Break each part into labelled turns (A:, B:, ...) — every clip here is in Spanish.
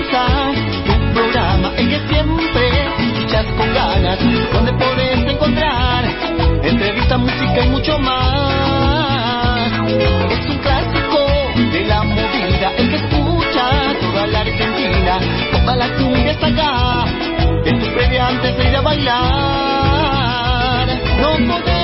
A: tu programa en que siempre escuchas con ganas, donde podés encontrar entrevista, música y mucho más. Es un clásico de la movida, el que escucha toda la Argentina, toda la cumbia está acá, en tu previa antes de ir a bailar. No podés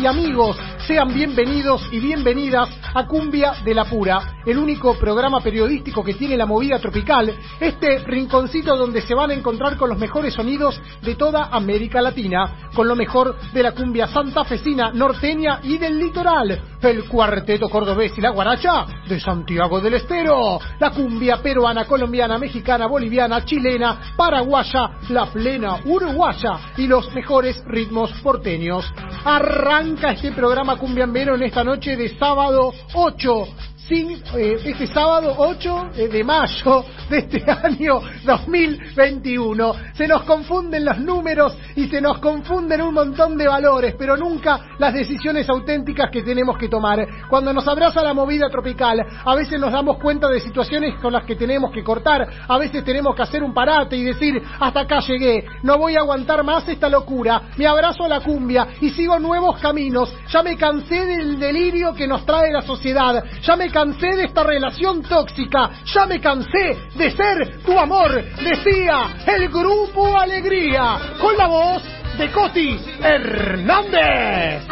A: y
B: amigos. Sean bienvenidos y bienvenidas a Cumbia de la Pura, el único programa periodístico que tiene la movida tropical, este rinconcito donde se van a encontrar con los mejores sonidos de toda América Latina, con lo mejor de la cumbia santafesina, norteña y del litoral, el cuarteto cordobés y la guaracha de Santiago del Estero, la cumbia peruana, colombiana, mexicana, boliviana, chilena, paraguaya, la plena uruguaya y los mejores ritmos porteños. Arranca este programa cumbiambero en esta noche de sábado 8 sin, eh, este sábado 8 de mayo de este año 2021. Se nos confunden los números y se nos confunden un montón de valores, pero nunca las decisiones auténticas que tenemos que tomar. Cuando nos abraza la movida tropical, a veces nos damos cuenta de situaciones con las que tenemos que cortar, a veces tenemos que hacer un parate y decir, hasta acá llegué, no voy a aguantar más esta locura, me abrazo a la cumbia y sigo nuevos caminos, ya me cansé del delirio que nos trae la sociedad, ya me cansé de esta relación tóxica, ya me cansé de ser tu amor, decía el grupo Alegría, con la voz de Coti Hernández.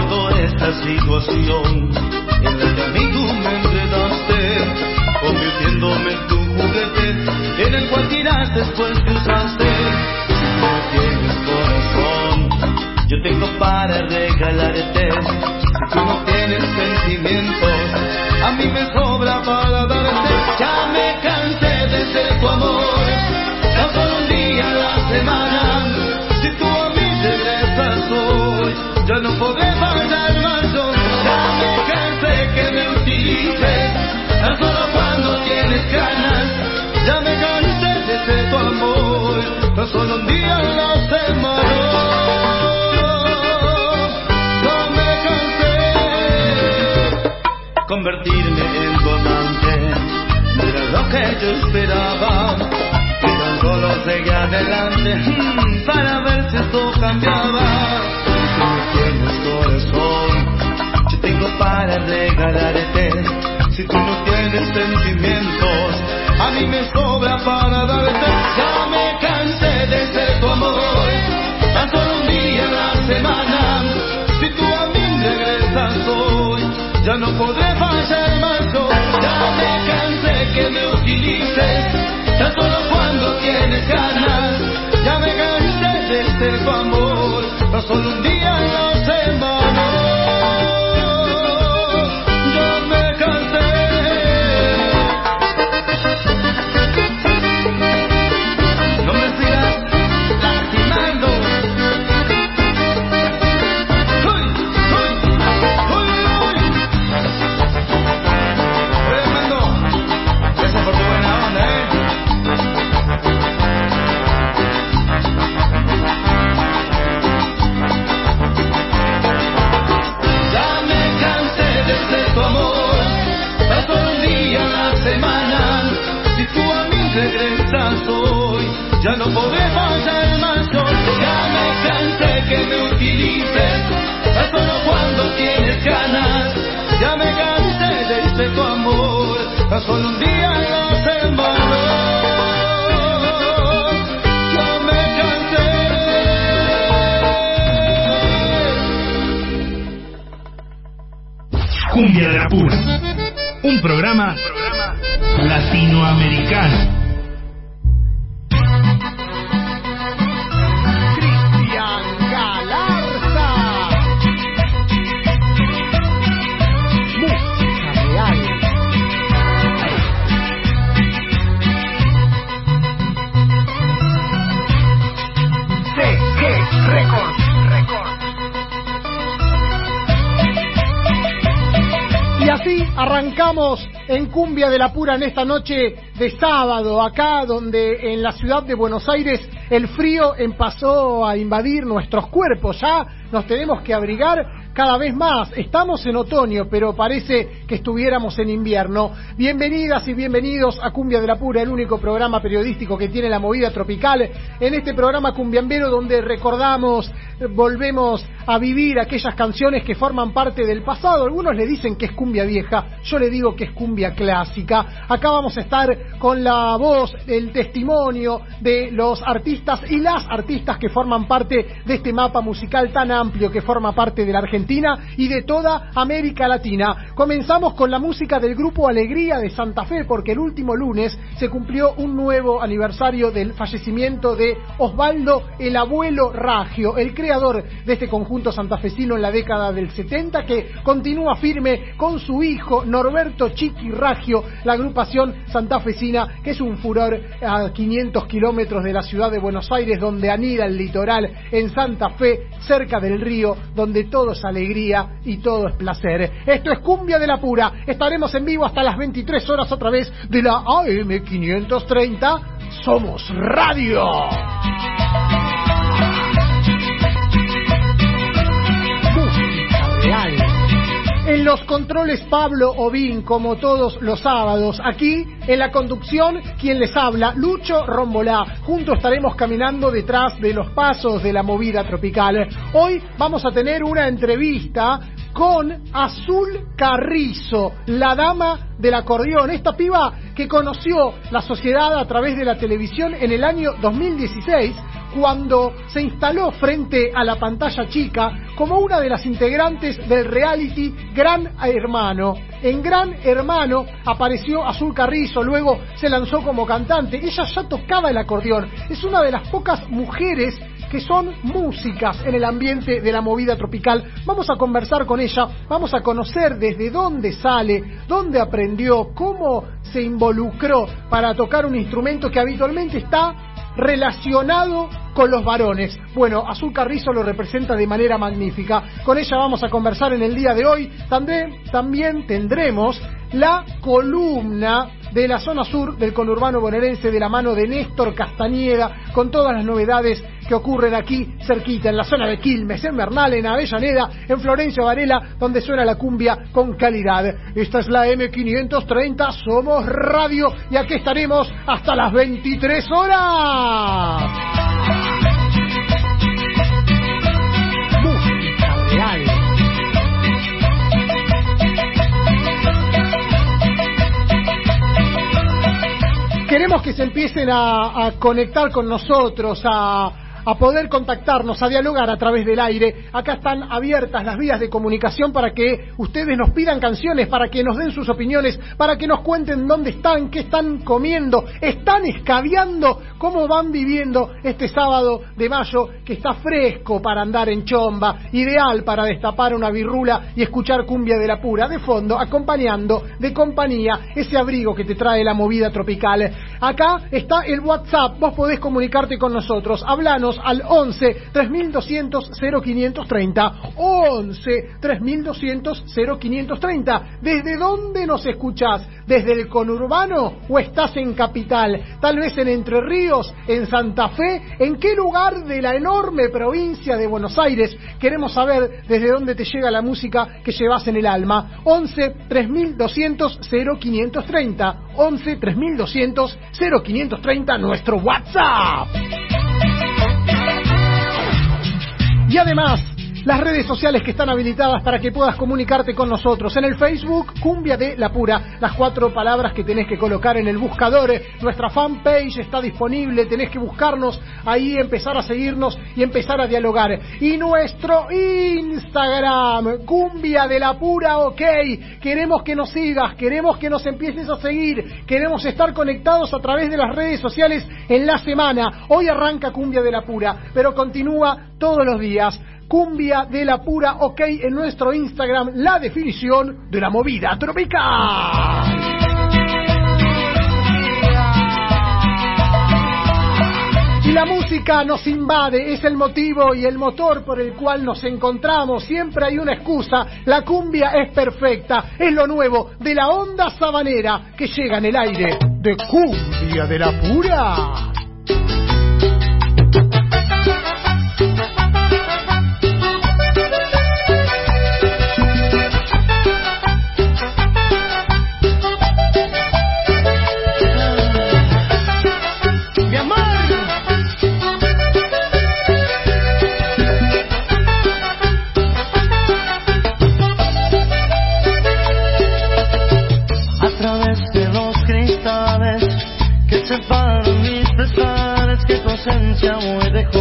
C: No esta situación tiraste después que usaste. Si no tienes corazón, yo tengo para regalarte. Si tú no tienes sentimientos, a mí me convertirme en tu amante. No era lo que yo esperaba. Y tan solo seguí adelante mm, para ver si esto cambiaba. Si no tienes corazón, yo tengo para regalarte. Si tú no tienes sentimientos, a mí me sobra para darte. Ya me cansé de ser tu amor, tan solo un día a la semana. Ya no podré fallar más. yo. Ya me cansé que me utilices, tan solo cuando tienes ganas. Ya me cansé de ser tu amor, tan solo un día a
D: Cumbia de la Pura
B: en esta noche de sábado, acá donde en la ciudad de Buenos Aires el frío empezó a invadir nuestros cuerpos. Ya nos tenemos que abrigar cada vez más. Estamos en otoño, pero parece que estuviéramos en invierno. Bienvenidas y bienvenidos a Cumbia de la Pura, el único programa periodístico que tiene la movida tropical. En este programa cumbiambero donde recordamos, volvemos a vivir aquellas canciones que forman parte del pasado. Algunos le dicen que es cumbia vieja, yo le digo que es cumbia clásica. Acá vamos a estar con la voz, el testimonio de los artistas y las artistas que forman parte de este mapa musical tan amplio que forma parte de la Argentina y de toda América Latina. Comenzamos con la música del grupo Alegría de Santa Fe porque el último lunes se cumplió un nuevo aniversario del fallecimiento de Osvaldo el abuelo Ragio, el creador de este conjunto santafesino en la década del 70 que continúa firme con su hijo Norberto Chiqui Raggio, la agrupación santafesina que es un furor a 500 kilómetros de la ciudad de Buenos Aires donde anida el litoral en Santa Fe, cerca del río, donde todo es alegría y todo es placer. Esto es Cumbia de la Pura. Estaremos en vivo hasta las 23 horas otra vez de la AM 530. Somos Radio. Los controles Pablo Ovín, como todos los sábados. Aquí, en la conducción, quien les habla, Lucho Rombolá. Juntos estaremos caminando detrás de los pasos de la movida tropical. Hoy vamos a tener una entrevista con Azul Carrizo, la dama del acordeón. Esta piba que conoció la sociedad a través de la televisión en el año 2016 cuando se instaló frente a la pantalla chica como una de las integrantes del reality Gran Hermano. En Gran Hermano apareció Azul Carrizo, luego se lanzó como cantante. Ella ya tocaba el acordeón. Es una de las pocas mujeres que son músicas en el ambiente de la movida tropical. Vamos a conversar con ella, vamos a conocer desde dónde sale, dónde aprendió, cómo se involucró para tocar un instrumento que habitualmente está relacionado con los varones. Bueno, Azul Carrizo lo representa de manera magnífica. Con ella vamos a conversar en el día de hoy. También, tendremos la columna de la zona sur del conurbano bonaerense de la mano de Néstor Castañeda, con todas las novedades que ocurren aquí cerquita, en la zona de Quilmes, en Bernal, en Avellaneda, en Florencio Varela, donde suena la cumbia con calidad. Esta es la M530, somos radio y aquí estaremos hasta las 23 horas. queremos que se empiecen a, conectar con nosotros, a, a poder contactarnos, a dialogar a través del aire. Acá están abiertas las vías de comunicación para que ustedes nos pidan canciones, para que nos den sus opiniones, para que nos cuenten dónde están, qué están comiendo, están escabeando, cómo van viviendo este sábado de mayo que está fresco para andar en chomba, ideal para destapar una birrula y escuchar cumbia de la pura de fondo, acompañando de compañía ese abrigo que te trae la movida tropical. Acá está el WhatsApp, vos podés comunicarte con nosotros, hablanos al 11 3200 0530. 11 3200 0530. ¿Desde dónde nos escuchás? ¿Desde el conurbano o estás en capital? Tal vez en Entre Ríos, en Santa Fe. ¿En qué lugar de la enorme provincia de Buenos Aires? Queremos saber desde dónde te llega la música que llevas en el alma. 11 3200 0530. 11 3200 0530, nuestro WhatsApp. Y además, las redes sociales que están habilitadas para que puedas comunicarte con nosotros. En el Facebook, Cumbia de la Pura, las cuatro palabras que tenés que colocar en el buscador. Nuestra fanpage está disponible, tenés que buscarnos ahí, empezar a seguirnos y empezar a dialogar. Y nuestro Instagram, Cumbia de la Pura, ok. Queremos que nos sigas, queremos que nos empieces a seguir, queremos estar conectados a través de las redes sociales en la semana. Hoy arranca Cumbia de la Pura, pero continúa todos los días. Cumbia de la Pura OK en nuestro Instagram, la definición de la movida tropical. Y la música nos invade, es el motivo y el motor por el cual nos encontramos. Siempre hay una excusa. La cumbia es perfecta. Es lo nuevo de la onda sabanera que llega en el aire de cumbia de la pura.
E: Ausencia hoy dejó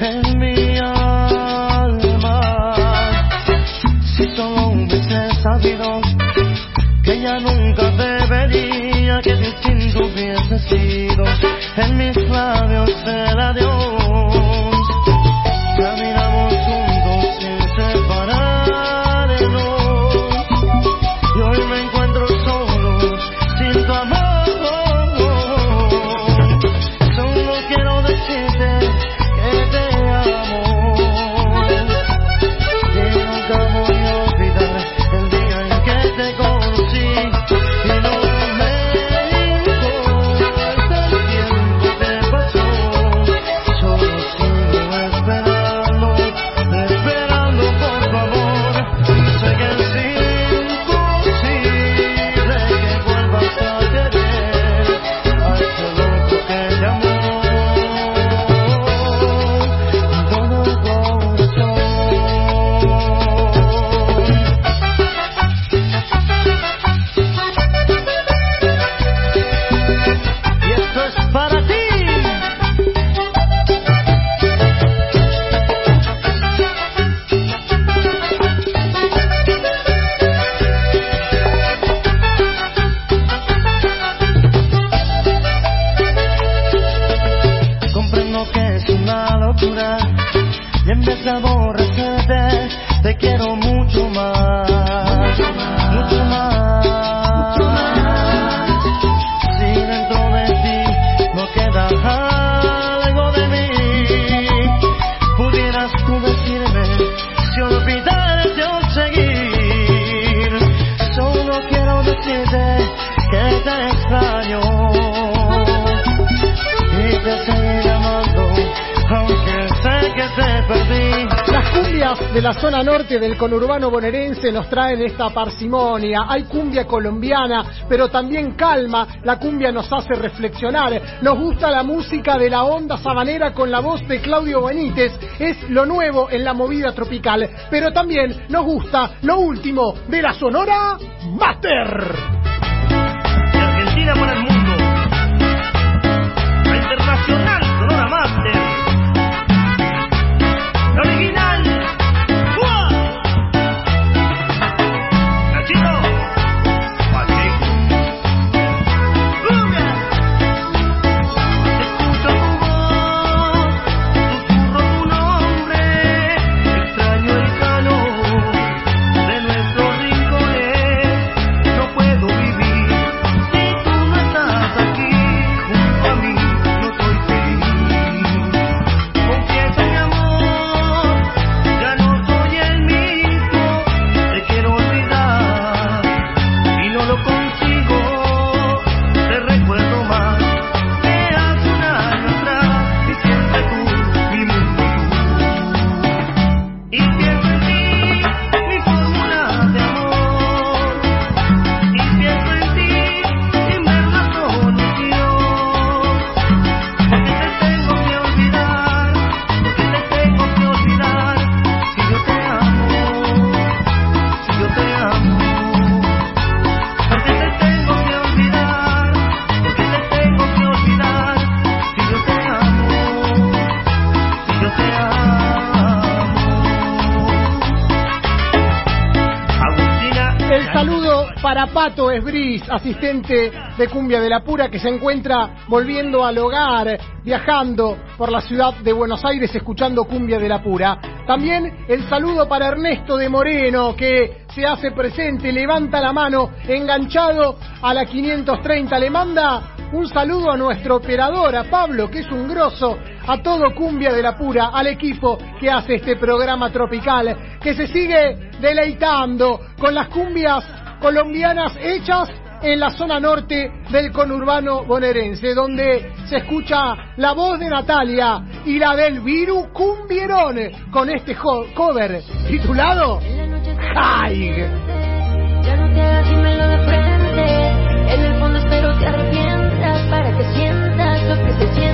E: en mi alma. Si solo hubiese sabido que ya nunca debería, que distinto hubiese sido en mis labios
B: la zona norte del conurbano bonaerense nos traen esta parsimonia. Hay cumbia colombiana, pero también calma. La cumbia nos hace reflexionar. Nos gusta la música de la onda sabanera con la voz de Claudio Benítez. Es lo nuevo en la movida tropical. Pero también nos gusta lo último de la Sonora Master. Pato Esbris, asistente de Cumbia de la Pura, que se encuentra volviendo al hogar, viajando por la ciudad de Buenos Aires escuchando Cumbia de la Pura. También el saludo para Ernesto de Moreno, que se hace presente, levanta la mano, enganchado a la 530. Le manda un saludo a nuestro operador, a Pablo, que es un grosso, a todo Cumbia de la Pura, al equipo que hace este programa tropical, que se sigue deleitando con las cumbias colombianas hechas en la zona norte del conurbano bonaerense, donde se escucha la voz de Natalia y la del Viru Cumbierón con este cover titulado ¡Ay!
F: Te arrepientas para que sientas lo que te.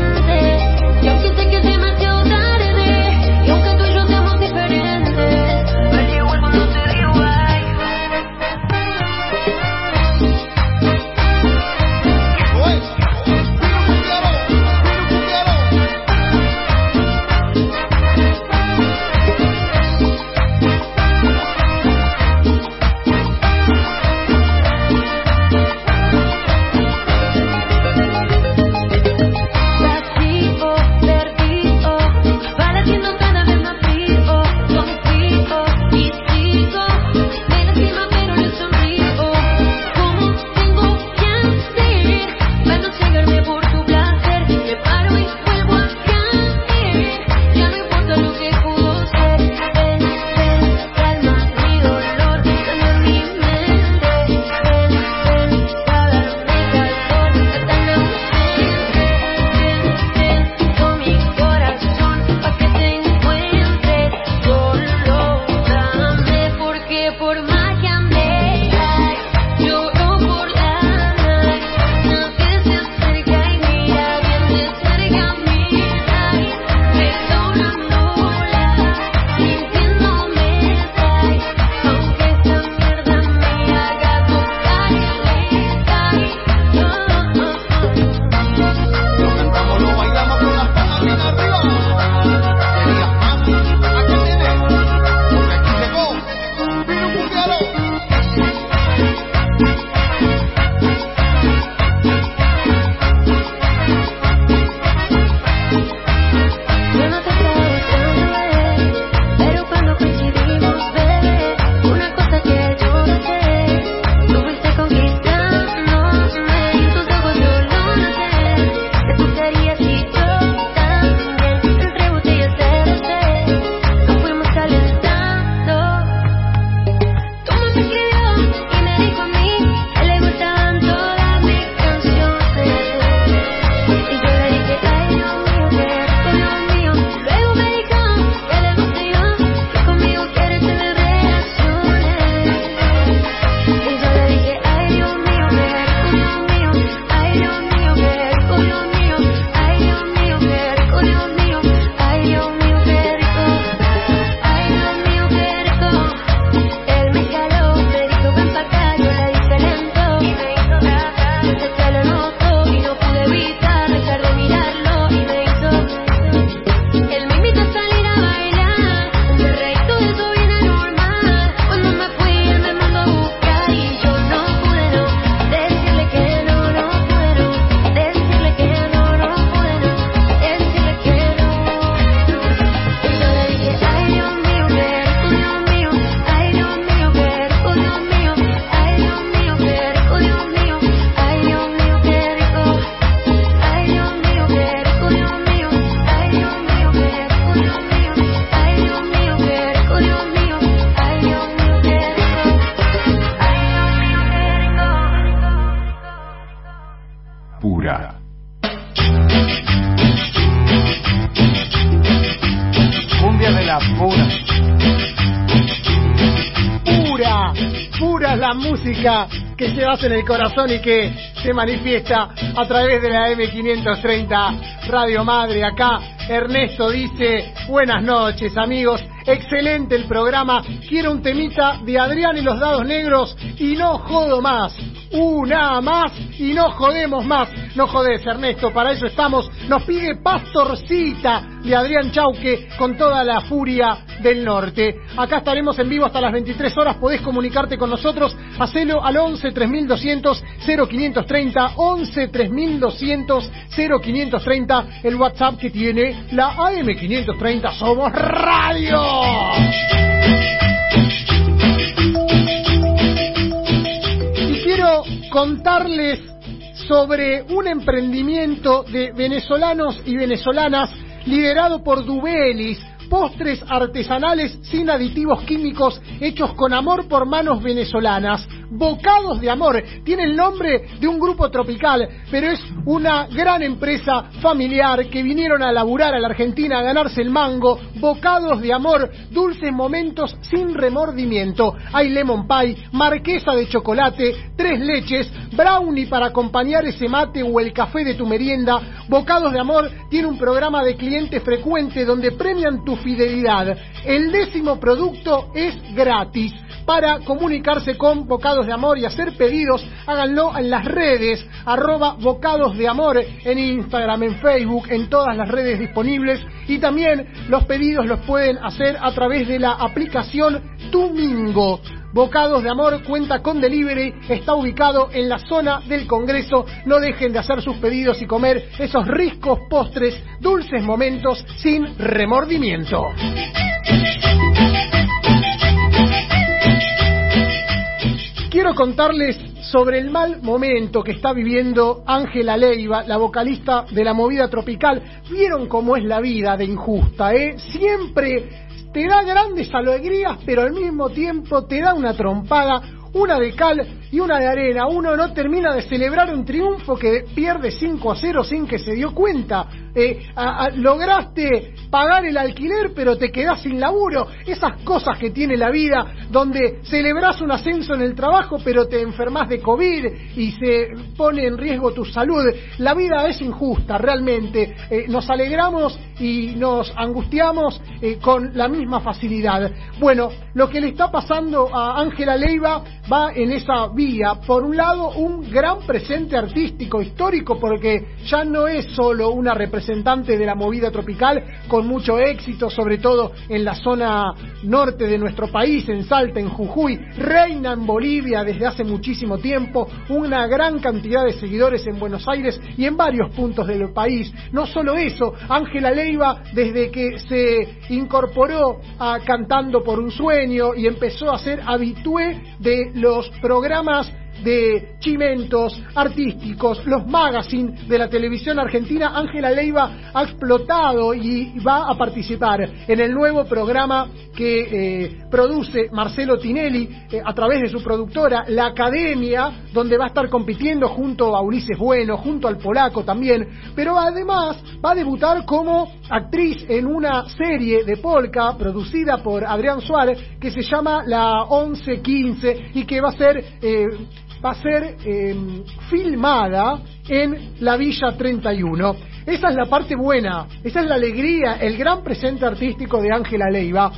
F: en
B: el corazón y que se manifiesta a través de la M530 Radio Madre. Acá Ernesto dice, buenas noches amigos, excelente el programa, quiero un temita de Adrián y los dados negros y no jodo más. Una más y no jodemos más. No jodés, Ernesto, para eso estamos. Nos pide Pastorcita de Adrián Chauque con toda la furia del norte. Acá estaremos en vivo hasta las 23 horas. Podés comunicarte con nosotros. Hacelo al 11 3200 0530. 11 3200 0530. El WhatsApp que tiene la AM530. Somos Radio. Y quiero contarles sobre un emprendimiento de venezolanos y venezolanas liderado por Dubelis, postres artesanales sin aditivos químicos hechos con amor por manos venezolanas. Bocados de Amor tiene el nombre de un grupo tropical, pero es una gran empresa familiar que vinieron a laburar a la Argentina a ganarse el mango. Bocados de Amor, dulces momentos sin remordimiento. Hay lemon pie, marquesa de chocolate, tres leches, brownie para acompañar ese mate o el café de tu merienda. Bocados de Amor tiene un programa de cliente frecuente donde premian tu fidelidad. El décimo producto es gratis. Para comunicarse con Bocados de Amor y hacer pedidos, háganlo en las redes, arroba Bocados de Amor, en Instagram, en Facebook, en todas las redes disponibles. Y también los pedidos los pueden hacer a través de la aplicación Tumingo. Bocados de Amor cuenta con delivery, está ubicado en la zona del Congreso. No dejen de hacer sus pedidos y comer esos ricos postres, dulces momentos sin remordimiento. Quiero contarles sobre el mal momento que está viviendo Ángela Leiva, la vocalista de la movida tropical. ¿Vieron cómo es la vida de injusta? Eh? Siempre te da grandes alegrías, pero al mismo tiempo te da una trompada, una de cal y una de arena. Uno no termina de celebrar un triunfo que pierde 5 a 0 sin que se dio cuenta. Eh, lograste pagar el alquiler, pero te quedás sin laburo. Esas cosas que tiene la vida, donde celebrás un ascenso en el trabajo, pero te enfermas de COVID y se pone en riesgo tu salud. La vida es injusta, realmente. Eh, nos alegramos y nos angustiamos eh, con la misma facilidad. Bueno, lo que le está pasando a Ángela Leiva va en esa vía. Por un lado, un gran presente artístico, histórico, porque ya no es solo una representante de la movida tropical con mucho éxito, sobre todo en la zona norte de nuestro país, en Salta, en Jujuy, reina en Bolivia desde hace muchísimo tiempo, una gran cantidad de seguidores en Buenos Aires y en varios puntos del país. No solo eso, Ángela Leiva, desde que se incorporó a Cantando por un Sueño y empezó a ser habitué de los programas de chimentos artísticos, los magazines de la televisión argentina, Ángela Leiva ha explotado y va a participar en el nuevo programa que eh, produce Marcelo Tinelli eh, a través de su productora, La Academia, donde va a estar compitiendo junto a Ulises Bueno, junto al polaco también, pero además va a debutar como actriz en una serie de polka producida por Adrián Suárez que se llama La 1115 y que va a ser... eh, va a ser eh, filmada en la Villa 31. Esa es la parte buena, esa es la alegría, el gran presente artístico de Ángela Leiva.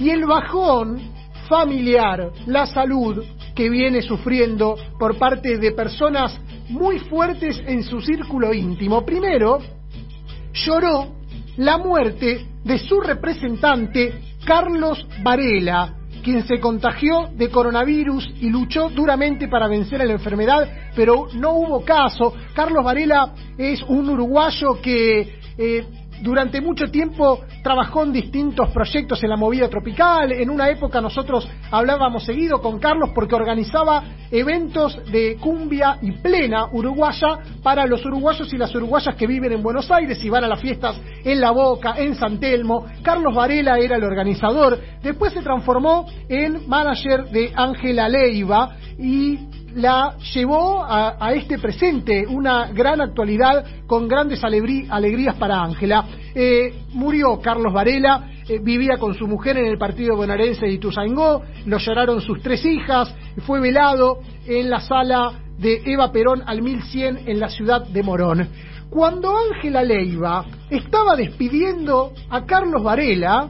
B: Y el bajón familiar, la salud que viene sufriendo por parte de personas muy fuertes en su círculo íntimo. Primero, lloró la muerte de su representante Carlos Varela, quien se contagió de coronavirus y luchó duramente para vencer a la enfermedad, pero no hubo caso. Carlos Varela es un uruguayo que eh, durante mucho tiempo trabajó en distintos proyectos en la movida tropical. En una época nosotros hablábamos seguido con Carlos porque organizaba eventos de cumbia y plena uruguaya para los uruguayos y las uruguayas que viven en Buenos Aires y van a las fiestas en La Boca, en San Telmo. Carlos Varela era el organizador. Después se transformó en manager de Ángela Leiva y la llevó a, este presente, una gran actualidad con grandes alegrí- alegrías para Ángela. Eh, murió Carlos Varela, eh, vivía con su mujer en el partido bonaerense de Ituzaingó, lo lloraron sus tres hijas, fue velado en la sala de Eva Perón al 1100 en la ciudad de Morón. Cuando Ángela Leiva estaba despidiendo a Carlos Varela,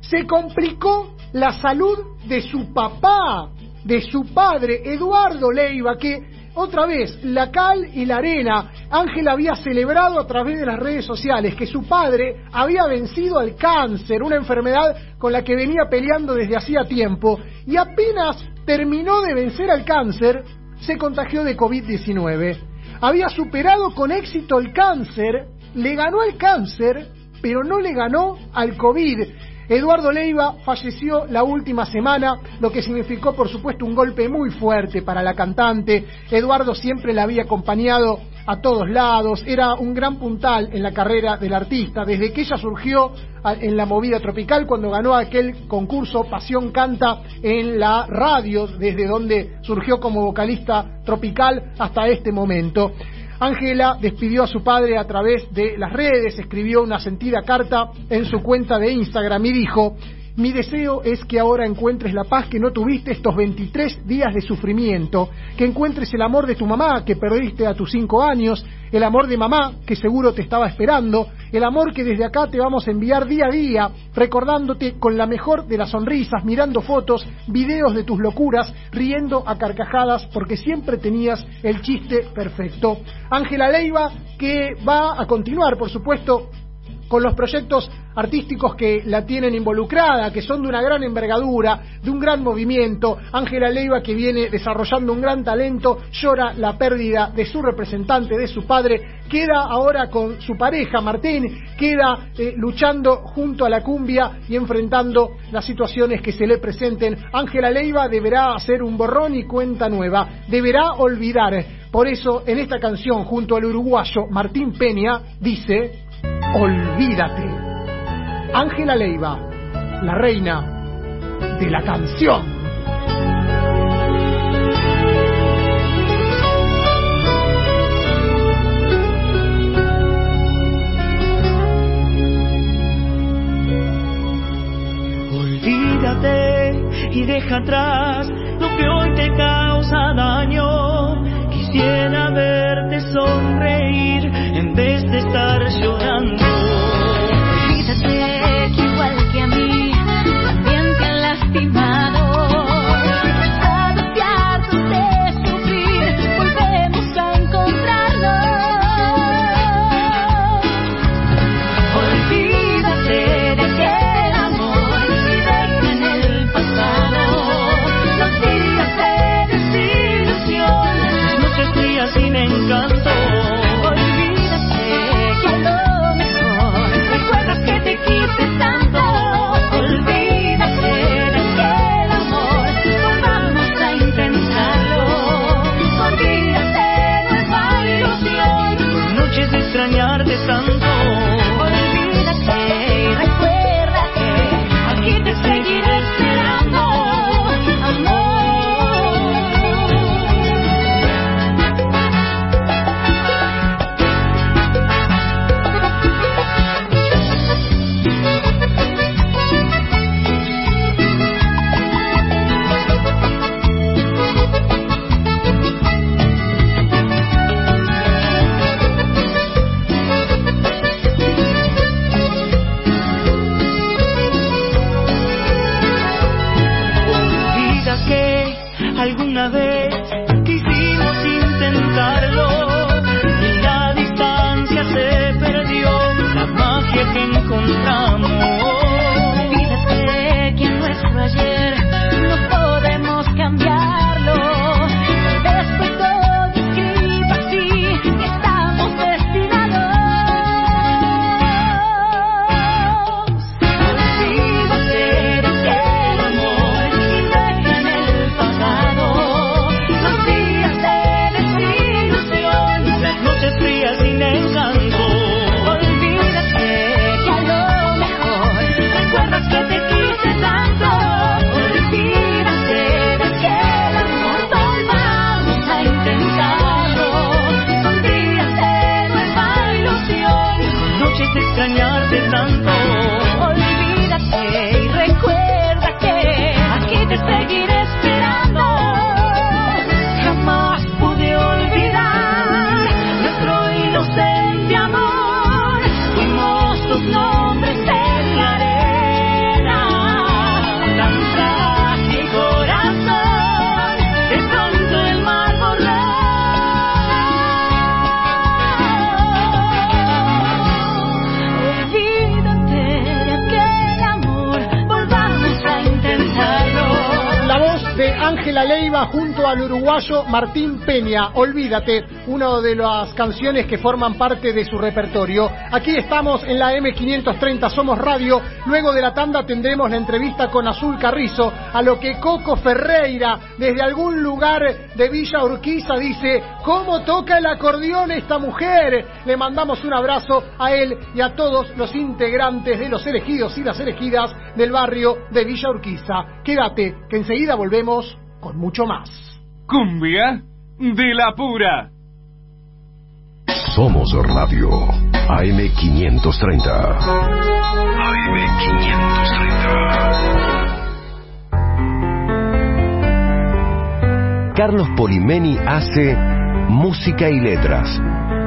B: se complicó la salud de su papá, de su padre, Eduardo Leiva, que otra vez, la cal y la arena, Ángela había celebrado a través de las redes sociales que su padre había vencido al cáncer, una enfermedad con la que venía peleando desde hacía tiempo, y apenas terminó de vencer al cáncer, se contagió de COVID-19. Había superado con éxito el cáncer, le ganó al cáncer, pero no le ganó al COVID. Eduardo Leiva falleció la última semana, lo que significó por supuesto un golpe muy fuerte para la cantante. Eduardo siempre la había acompañado a todos lados, era un gran puntal en la carrera del artista, desde que ella surgió en la movida tropical cuando ganó aquel concurso Pasión Canta en la radio, desde donde surgió como vocalista tropical hasta este momento. Ángela despidió a su padre a través de las redes, escribió una sentida carta en su cuenta de Instagram y dijo, mi deseo es que ahora encuentres la paz que no tuviste estos 23 días de sufrimiento, que encuentres el amor de tu mamá que perdiste a tus 5 años, el amor de mamá que seguro te estaba esperando, el amor que desde acá te vamos a enviar día a día, recordándote con la mejor de las sonrisas, mirando fotos, videos de tus locuras, riendo a carcajadas porque siempre tenías el chiste perfecto. Ángela Leiva que va a continuar, por supuesto, con los proyectos artísticos que la tienen involucrada, que son de una gran envergadura, de un gran movimiento. Ángela Leiva, que viene desarrollando un gran talento, llora la pérdida de su representante, de su padre, queda ahora con su pareja, Martín, queda eh, luchando junto a la cumbia y enfrentando las situaciones que se le presenten. Ángela Leiva deberá hacer un borrón y cuenta nueva, deberá olvidar. Por eso, en esta canción, junto al uruguayo Martín Peña, dice, olvídate. Ángela Leiva, la reina de la canción.
F: Olvídate y deja atrás lo que hoy te causa daño. Quisiera verte sonreír vez de estar llorando.
B: Martín Peña. Olvídate, una de las canciones que forman parte de su repertorio. Aquí estamos en la M530 Somos Radio. Luego de la tanda tendremos la entrevista con Azul Carrizo, a lo que Coco Ferreira, desde algún lugar de Villa Urquiza, dice, ¿cómo toca el acordeón esta mujer? Le mandamos un abrazo a él y a todos los integrantes de los elegidos y las elegidas del barrio de Villa Urquiza. Quédate, que enseguida volvemos con mucho más.
G: Cumbia de la pura.
H: Somos Radio AM530. AM530. Carlos Polimeni hace música y letras.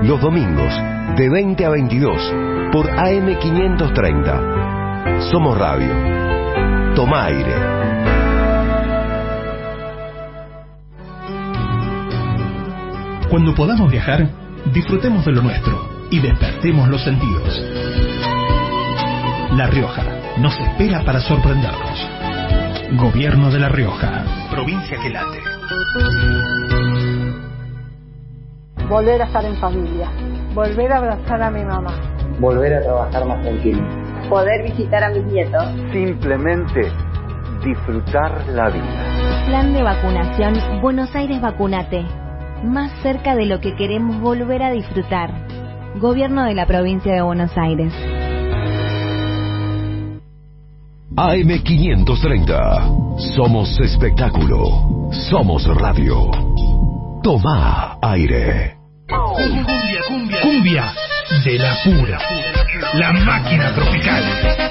H: Los domingos de 20 a 22 por AM530. Somos Radio. Toma aire.
D: Cuando podamos viajar, disfrutemos de lo nuestro y despertemos los sentidos. La Rioja nos espera para sorprendernos. Gobierno de La Rioja, provincia que late.
I: Volver a estar en familia. Volver a abrazar a mi mamá.
J: Volver a trabajar más tranquilo.
K: Poder visitar a mis nietos.
L: Simplemente disfrutar la vida.
M: Plan de vacunación Buenos Aires Vacunate. Más cerca de lo que queremos volver a disfrutar. Gobierno de la provincia de Buenos Aires.
H: AM530. Somos espectáculo. Somos radio. Toma aire.
D: Cumbia, cumbia, cumbia de la pura. La máquina tropical.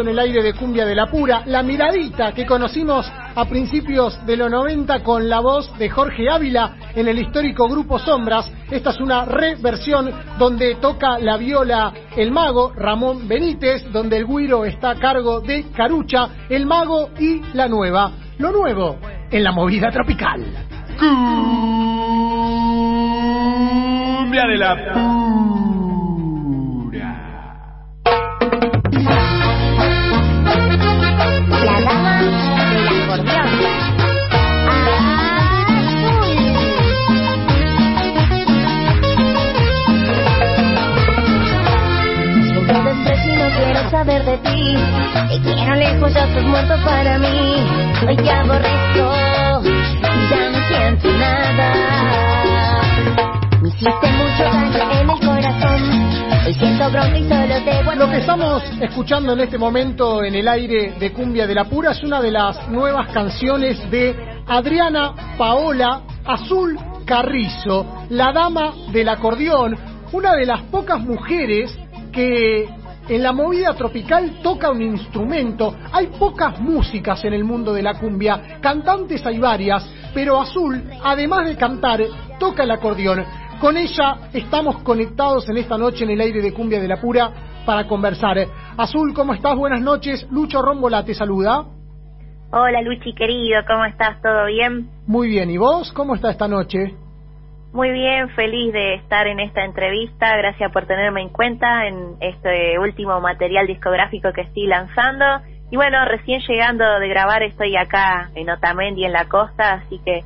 N: En el
B: aire de Cumbia de la Pura. La miradita que conocimos a principios de los 90 con la voz de Jorge Ávila en el histórico grupo Sombras. Esta es una reversión donde toca la viola El Mago, Ramón Benítez, donde el güiro está a cargo de Carucha, El Mago y la Nueva. Lo nuevo en la movida tropical.
G: Cumbia de la pura.
B: Estamos escuchando en este momento en el aire de Cumbia de la Pura es una de las nuevas canciones de Adriana Paola Azul Carrizo, la dama del acordeón, una de las pocas mujeres que en la movida tropical toca un instrumento. Hay pocas músicas en el mundo de la cumbia, cantantes hay varias, pero Azul, además de cantar, toca el acordeón. Con ella estamos conectados en esta noche en el aire de Cumbia de la Pura para conversar. Azul, ¿cómo estás? Buenas noches. Lucho Rómbola te saluda.
O: Hola Luchi querido, ¿cómo estás? ¿Todo bien?
B: Muy bien. ¿Y vos? ¿Cómo está esta noche?
O: Muy bien, feliz de estar en esta entrevista. Gracias por tenerme en cuenta en este último material discográfico que estoy lanzando. Y bueno, recién llegando de grabar estoy acá en Otamendi, en la costa, así que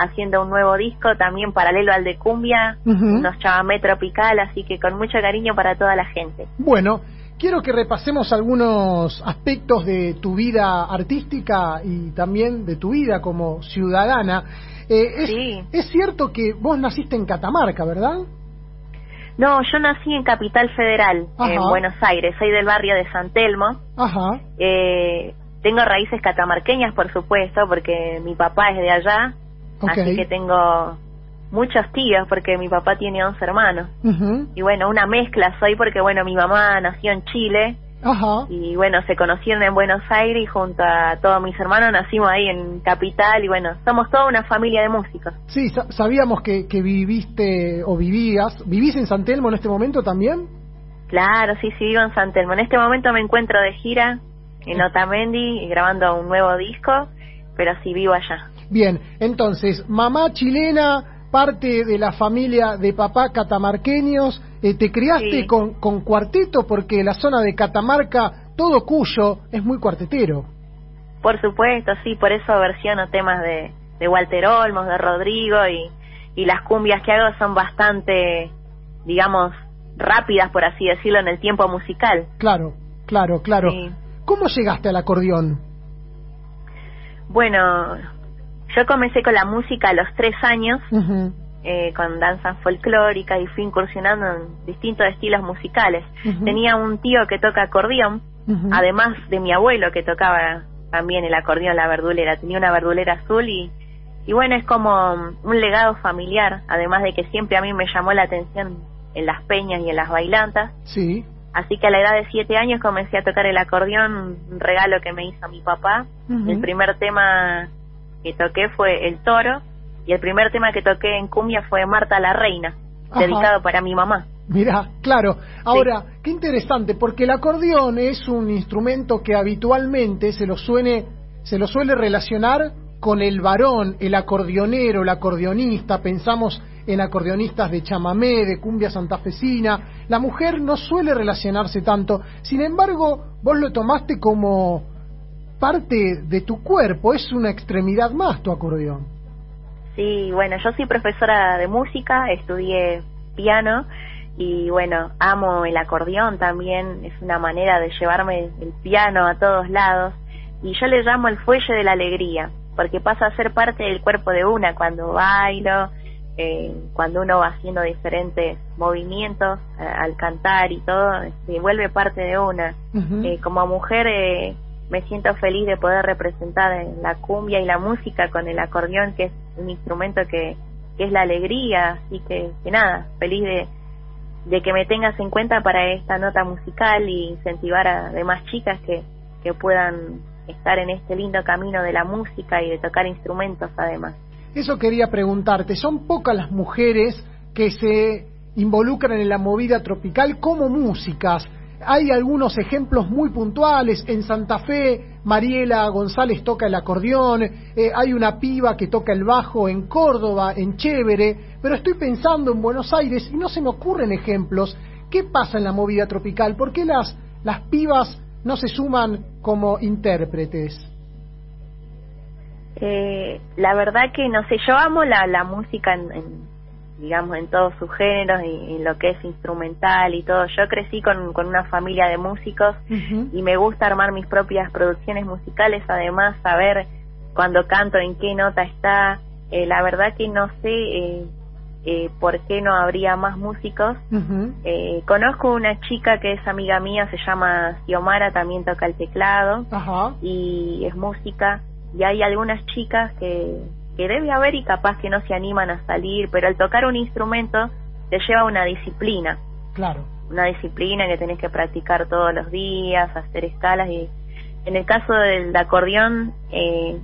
O: haciendo un nuevo disco también paralelo al de Cumbia,
B: Ujú.
O: unos chamamé tropical, así que con mucho cariño para toda la gente.
B: Bueno, quiero que repasemos algunos aspectos de tu vida artística y también de tu vida como ciudadana. Eh, es,
O: Sí.
B: es cierto que vos naciste en Catamarca, ¿verdad?
O: No, yo nací en Capital Federal,
B: Ajá.
O: en Buenos Aires, soy del barrio de San Telmo.
B: Ajá.
O: Eh, tengo raíces catamarqueñas, por supuesto, porque mi papá es de allá, Así que tengo muchos tíos, porque mi papá tiene 11 hermanos. Y bueno, una mezcla soy porque, bueno, mi mamá nació en Chile
B: Ajá.
O: y, bueno, se conocieron en Buenos Aires y junto a todos mis hermanos nacimos ahí en Capital y, bueno, somos toda una familia de músicos.
B: Sí, sa- sabíamos que, que viviste o vivías. ¿Vivís en San Telmo en este momento también?
O: Claro, sí, sí, vivo en San Telmo. En este momento me encuentro de gira en Otamendi y grabando un nuevo disco, pero sí vivo allá.
B: Bien, entonces, mamá chilena, parte de la familia de papá catamarqueños, eh, te criaste
O: Sí.
B: con, con cuarteto porque la zona de Catamarca, todo Cuyo, es muy cuartetero.
O: Por supuesto, sí, por eso versiono temas de, de Walter Olmos, de Rodrigo y, y las cumbias que hago son bastante, digamos, rápidas, por así decirlo, en el tiempo musical.
B: Claro, claro, claro.
O: Sí.
B: ¿Cómo llegaste al acordeón?
O: Bueno, yo comencé con la música a los tres años, eh, con danza folclórica y fui incursionando en distintos estilos musicales. Tenía un tío que toca acordeón, además de mi abuelo que tocaba también el acordeón, la verdulera, tenía una verdulera azul y, y bueno, es como un legado familiar, además de que siempre a mí me llamó la atención en las peñas y en las bailantas,
B: Sí.
O: así que a la edad de siete años comencé a tocar el acordeón, un regalo que me hizo mi papá, el primer tema que toqué fue El Toro y el primer tema que toqué en cumbia fue Marta la Reina,
B: Ajá.
O: dedicado para mi mamá.
B: Mira, claro. Ahora, qué interesante, porque el acordeón es un instrumento que habitualmente se lo suene, se lo suele relacionar con el varón, el acordeonero, el acordeonista. Pensamos en acordeonistas de chamamé, de cumbia santafesina. La mujer no suele relacionarse tanto. Sin embargo, vos lo tomaste como parte de tu cuerpo. Es una extremidad más tu acordeón.
O: Sí, bueno, yo soy profesora de música, estudié piano y bueno, amo el acordeón también, es una manera de llevarme el piano a todos lados y yo le llamo el fuelle de la alegría, porque pasa a ser parte del cuerpo de una cuando bailo, eh, cuando uno va haciendo diferentes movimientos eh, al cantar y todo, se vuelve parte de una. Eh, como mujer eh, me siento feliz de poder representar en la cumbia y la música con el acordeón, que es un instrumento que, es la alegría, así que, que nada, feliz de, de que me tengas en cuenta para esta nota musical y incentivar a demás chicas que, que puedan estar en este lindo camino de la música y de tocar instrumentos además.
B: Eso quería preguntarte. Son pocas las mujeres que se involucran en la movida tropical como músicas. Hay algunos ejemplos muy puntuales. En Santa Fe, Mariela González toca el acordeón, eh, hay una piba que toca el bajo en Córdoba, en Chévere, pero estoy pensando en Buenos Aires y no se me ocurren ejemplos. ¿Qué pasa en la movida tropical? ¿Por qué las, las pibas no se suman como intérpretes?
O: Eh, la verdad que no sé, yo amo la, la música en, en digamos, en todos sus géneros y en lo que es instrumental y todo. Yo crecí con, con una familia de músicos y me gusta armar mis propias producciones musicales, además saber cuando canto en qué nota está. Eh, la verdad que no sé eh, eh, por qué no habría más músicos. eh, conozco una chica que es amiga mía, se llama Xiomara, también toca el teclado y es música. Y hay algunas chicas que, que debe haber y capaz que no se animan a salir, pero al tocar un instrumento te lleva una disciplina.
B: Claro.
O: Una disciplina que tenés que practicar todos los días, hacer escalas y en el caso del acordeón eh,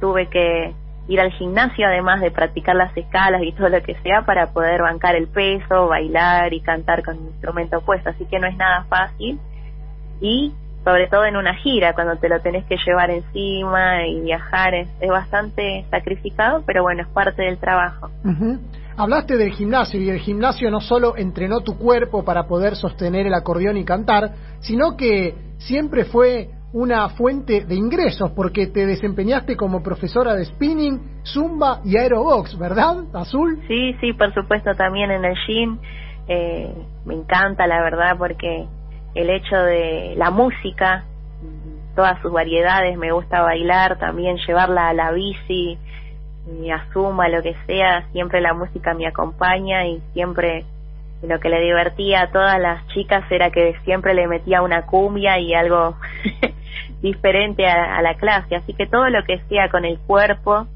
O: tuve que ir al gimnasio además de practicar las escalas y todo lo que sea para poder bancar el peso, bailar y cantar con el instrumento puesto, así que no es nada fácil y sobre todo en una gira, cuando te lo tenés que llevar encima y viajar, es, es bastante sacrificado, pero bueno, es parte del trabajo.
B: Ujú. Hablaste del gimnasio y el gimnasio no solo entrenó tu cuerpo para poder sostener el acordeón y cantar, sino que siempre fue una fuente de ingresos porque te desempeñaste como profesora de spinning, zumba y aerobox, ¿verdad, Azul?
O: Sí, sí, por supuesto también en el gym. Eh, me encanta la verdad porque el hecho de la música, todas sus variedades, me gusta bailar, también llevarla a la bici, a zumba, lo que sea, siempre la música me acompaña y siempre lo que le divertía a todas las chicas era que siempre le metía una cumbia y algo diferente a, la clase, así que todo lo que sea con el cuerpo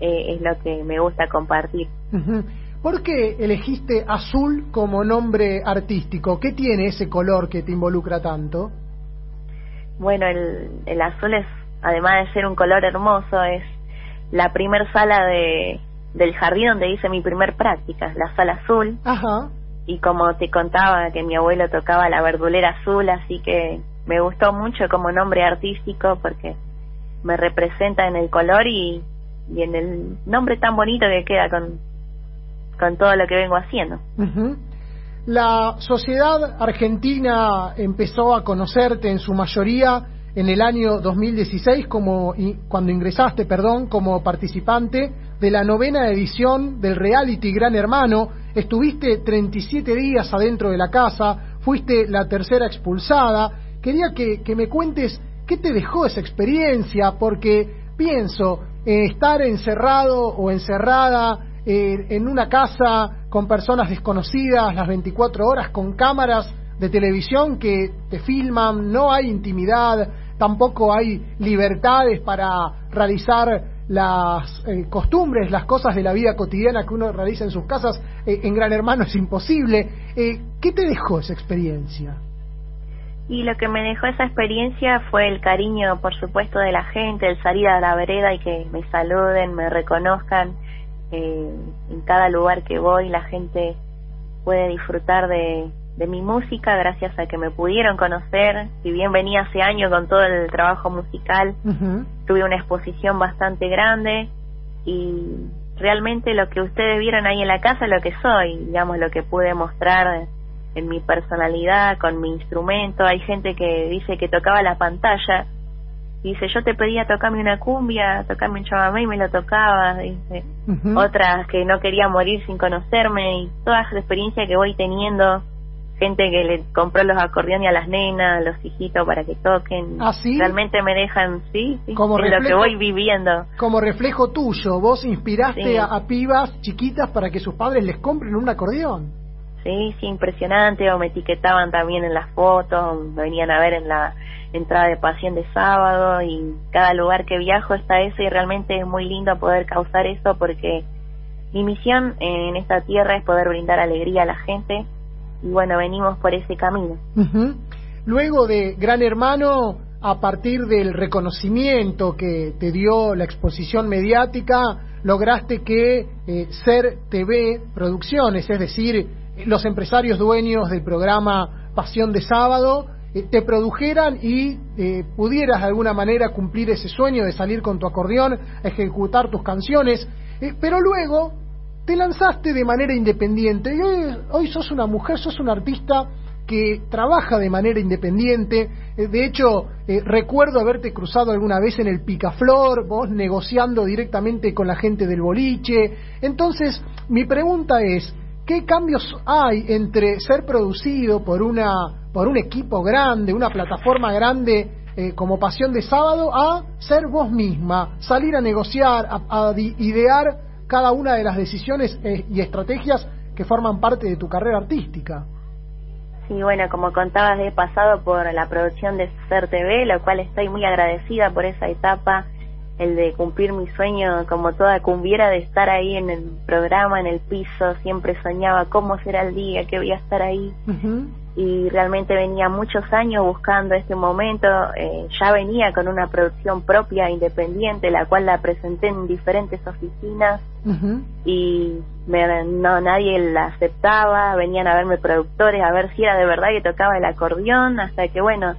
O: eh, es lo que me gusta compartir.
B: ¿Por qué elegiste azul como nombre artístico? ¿Qué tiene ese color que te involucra tanto?
O: Bueno, el, el azul es, además de ser un color hermoso, es la primer sala de del jardín donde hice mi primer práctica, la sala azul.
B: Ajá.
O: Y como te contaba que mi abuelo tocaba la verdulera azul, así que me gustó mucho como nombre artístico porque me representa en el color y, y en el nombre tan bonito que queda con, con todo lo que vengo haciendo.
B: La sociedad argentina empezó a conocerte en su mayoría en el año 2016 como cuando ingresaste, perdón, como participante de la novena edición del reality Gran Hermano. Estuviste 37 días adentro de la casa, fuiste la tercera expulsada. Quería que, que me cuentes qué te dejó esa experiencia, porque pienso eh, estar encerrado o encerrada eh, en una casa con personas desconocidas las 24 horas, con cámaras de televisión que te filman, no hay intimidad, tampoco hay libertades para realizar las eh, costumbres, las cosas de la vida cotidiana que uno realiza en sus casas, eh, en Gran Hermano es imposible. Eh, ¿Qué te dejó esa experiencia?
O: Y lo que me dejó esa experiencia fue el cariño, por supuesto, de la gente, el salir a la vereda y que me saluden, me reconozcan. Eh, en cada lugar que voy la gente puede disfrutar de, de mi música gracias a que me pudieron conocer. Si bien venía hace años con todo el trabajo musical, tuve una exposición bastante grande y realmente lo que ustedes vieron ahí en la casa es lo que soy, digamos, lo que pude mostrar en mi personalidad, con mi instrumento. Hay gente que dice que tocaba la pantalla. Dice, yo te pedía tocarme una cumbia, tocarme un chamamé y me lo tocaba. Dice, otras que no quería morir sin conocerme y toda esa experiencia que voy teniendo. Gente que le compró los acordeones a las nenas, a los hijitos para que toquen.
B: ¿Ah, sí?
O: Realmente me dejan, sí, sí,
B: Como
O: es lo que
B: reflejo-
O: voy viviendo.
B: Como reflejo tuyo, vos inspiraste
O: Sí.
B: a, a pibas chiquitas para que sus padres les compren un acordeón.
O: Sí, sí, impresionante. O me etiquetaban también en las fotos, me venían a ver en la entrada de pasión de sábado y cada lugar que viajo está eso y realmente es muy lindo poder causar eso porque mi misión en esta tierra es poder brindar alegría a la gente y bueno, venimos por ese camino.
B: Ujú. Luego de Gran Hermano, a partir del reconocimiento que te dio la exposición mediática, lograste que eh, Ser TV Producciones, es decir, los empresarios dueños del programa Pasión de Sábado, eh, te produjeran y eh, pudieras de alguna manera cumplir ese sueño de salir con tu acordeón, ejecutar tus canciones, eh, pero luego te lanzaste de manera independiente y hoy, hoy sos una mujer, sos una artista que trabaja de manera independiente. Eh, De hecho, recuerdo haberte cruzado alguna vez en el Picaflor, vos negociando directamente con la gente del boliche. Entonces, mi pregunta es, ¿qué cambios hay entre ser producido por una por un equipo grande, una plataforma grande eh, como Pasión de Sábado, a ser vos misma, salir a negociar, a, idear cada una de las decisiones eh, y estrategias que forman parte de tu carrera artística?
O: Sí, bueno, como contabas, he pasado por la producción de Ser TV, lo cual estoy muy agradecida por esa etapa, el de cumplir mi sueño como toda cumbiera de estar ahí en el programa, en el piso, siempre soñaba cómo será el día, que voy a estar ahí. Y realmente venía muchos años buscando este momento, eh, ya venía con una producción propia, independiente, la cual la presenté en diferentes oficinas. Y me- no nadie la aceptaba, venían a verme productores a ver si era de verdad que tocaba el acordeón, hasta que bueno,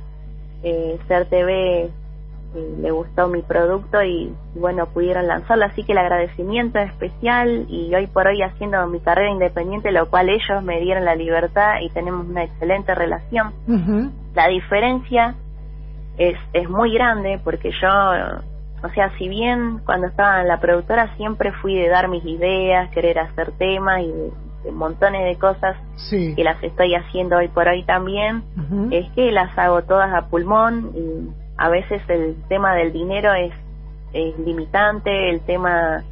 O: eh, Ser TV eh, le gustó mi producto y bueno, pudieron lanzarlo, así que el agradecimiento es especial y hoy por hoy haciendo mi carrera independiente, lo cual ellos me dieron la libertad y tenemos una excelente relación. La diferencia es, es muy grande porque yo, o sea, si bien cuando estaba en la productora siempre fui de dar mis ideas, querer hacer temas y de, de montones de cosas
B: Sí.
O: que las estoy haciendo hoy por hoy también, es que las hago todas a pulmón y a veces el tema del dinero es, es limitante, el tema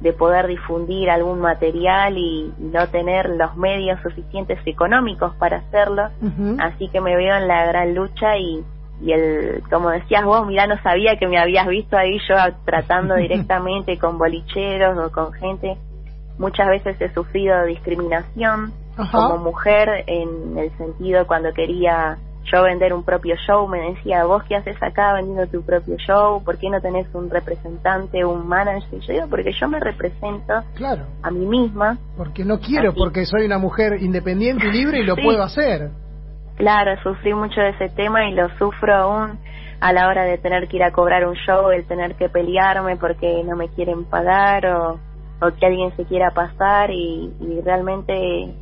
O: de poder difundir algún material y, y no tener los medios suficientes económicos para hacerlo, así que me veo en la gran lucha y, y el como decías vos mira no sabía que me habías visto ahí yo tratando directamente con bolicheros o con gente. Muchas veces he sufrido discriminación como mujer en el sentido cuando quería yo vender un propio show me decía vos qué haces acá vendiendo tu propio show por qué no tenés un representante un manager yo digo porque yo me represento
B: Claro.
O: a mí misma
B: Porque no quiero,
O: Así.
B: porque soy una mujer independiente y libre y lo
O: Sí.
B: puedo hacer.
O: Claro, sufrí mucho de ese tema y lo sufro aún a la hora de tener que ir a cobrar un show, el tener que pelearme porque no me quieren pagar o, o que alguien se quiera pasar y, y realmente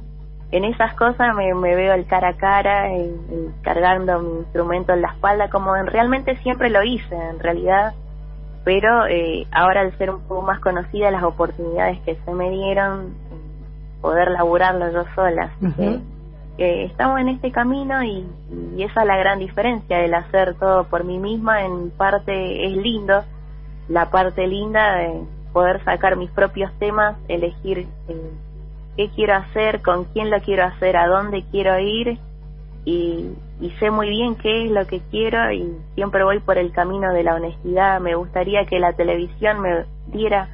O: en esas cosas me, me veo el cara a cara, el- el cargando mi instrumento en la espalda como en, realmente siempre lo hice en realidad, pero eh, ahora al ser un poco más conocida las oportunidades que se me dieron, eh, poder laburarlo yo sola. así que, eh, estamos en este camino y, y esa es la gran diferencia, el hacer todo por mí misma en parte es lindo, la parte linda de poder sacar mis propios temas, elegir eh, qué quiero hacer, con quién lo quiero hacer, a dónde quiero ir y, y sé muy bien qué es lo que quiero y siempre voy por el camino de la honestidad. Me gustaría que la televisión me diera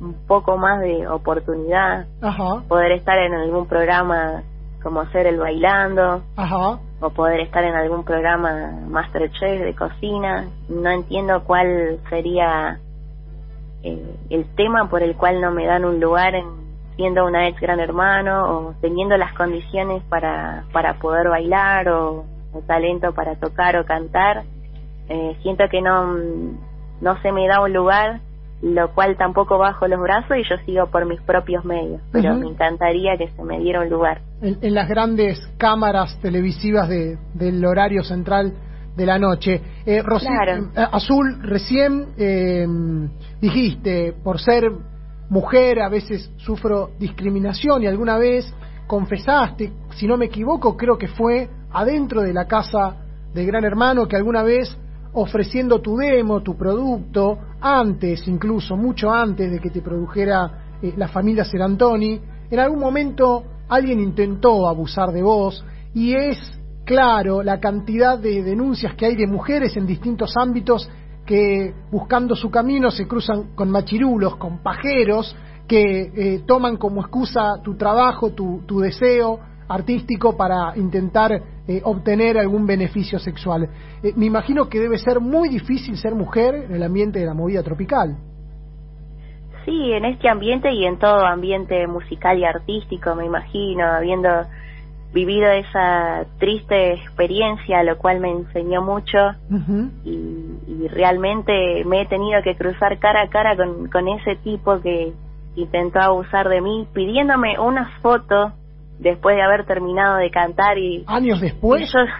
O: un poco más de oportunidad,
B: Ajá,
O: poder estar en algún programa como hacer el bailando
B: ajá.
O: o poder estar en algún programa Masterchef de cocina. No entiendo cuál sería eh, el tema por el cual no me dan un lugar en siendo una ex gran hermano o teniendo las condiciones para, para poder bailar o, o talento para tocar o cantar. Eh, siento que no, no se me da un lugar, lo cual tampoco bajo los brazos y yo sigo por mis propios medios, pero me encantaría que se me diera un lugar.
B: En, en las grandes cámaras televisivas de, del horario central de la noche. Eh, Rosy-
O: Claro.
B: eh, Azul, recién eh, dijiste, por ser mujer a veces sufro discriminación y alguna vez confesaste, si no me equivoco, creo que fue adentro de la casa de Gran Hermano que alguna vez ofreciendo tu demo, tu producto, antes incluso, mucho antes de que te produjera eh, la familia Serantoni, en algún momento alguien intentó abusar de vos y es claro la cantidad de denuncias que hay de mujeres en distintos ámbitos que buscando su camino se cruzan con machirulos, con pajeros, que eh, toman como excusa tu trabajo, tu, tu deseo artístico para intentar eh, obtener algún beneficio sexual. Eh, me imagino que debe ser muy difícil ser mujer en el ambiente de la movida tropical.
O: Sí, en este ambiente y en todo ambiente musical y artístico, me imagino, habiendo vivido esa triste experiencia, lo cual me enseñó mucho y, y realmente me he tenido que cruzar cara a cara con, con ese tipo que intentó abusar de mí, pidiéndome unas fotos después de haber terminado de cantar y...
B: ¿Años después?
O: y yo-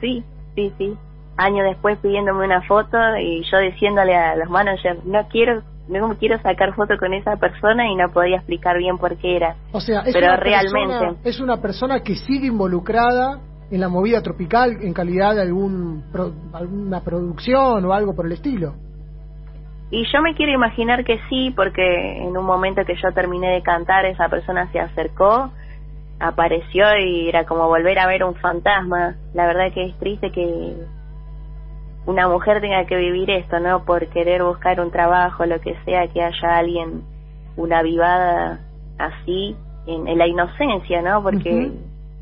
O: sí, sí, sí. Años después pidiéndome una foto y yo diciéndole a los managers, no quiero no me quiero sacar foto con esa persona y no podía explicar bien por qué era.
B: O sea, es,
O: Pero
B: una
O: realmente...
B: persona, es una persona que sigue involucrada en la movida tropical en calidad de algún pro- alguna producción o algo por el estilo.
O: Y yo me quiero imaginar que sí, porque en un momento que yo terminé de cantar, esa persona se acercó, apareció y era como volver a ver un fantasma. La verdad que es triste que una mujer tenga que vivir esto, ¿no? Por querer buscar un trabajo, lo que sea, que haya alguien, una vivada así, en, en la inocencia, ¿no? Porque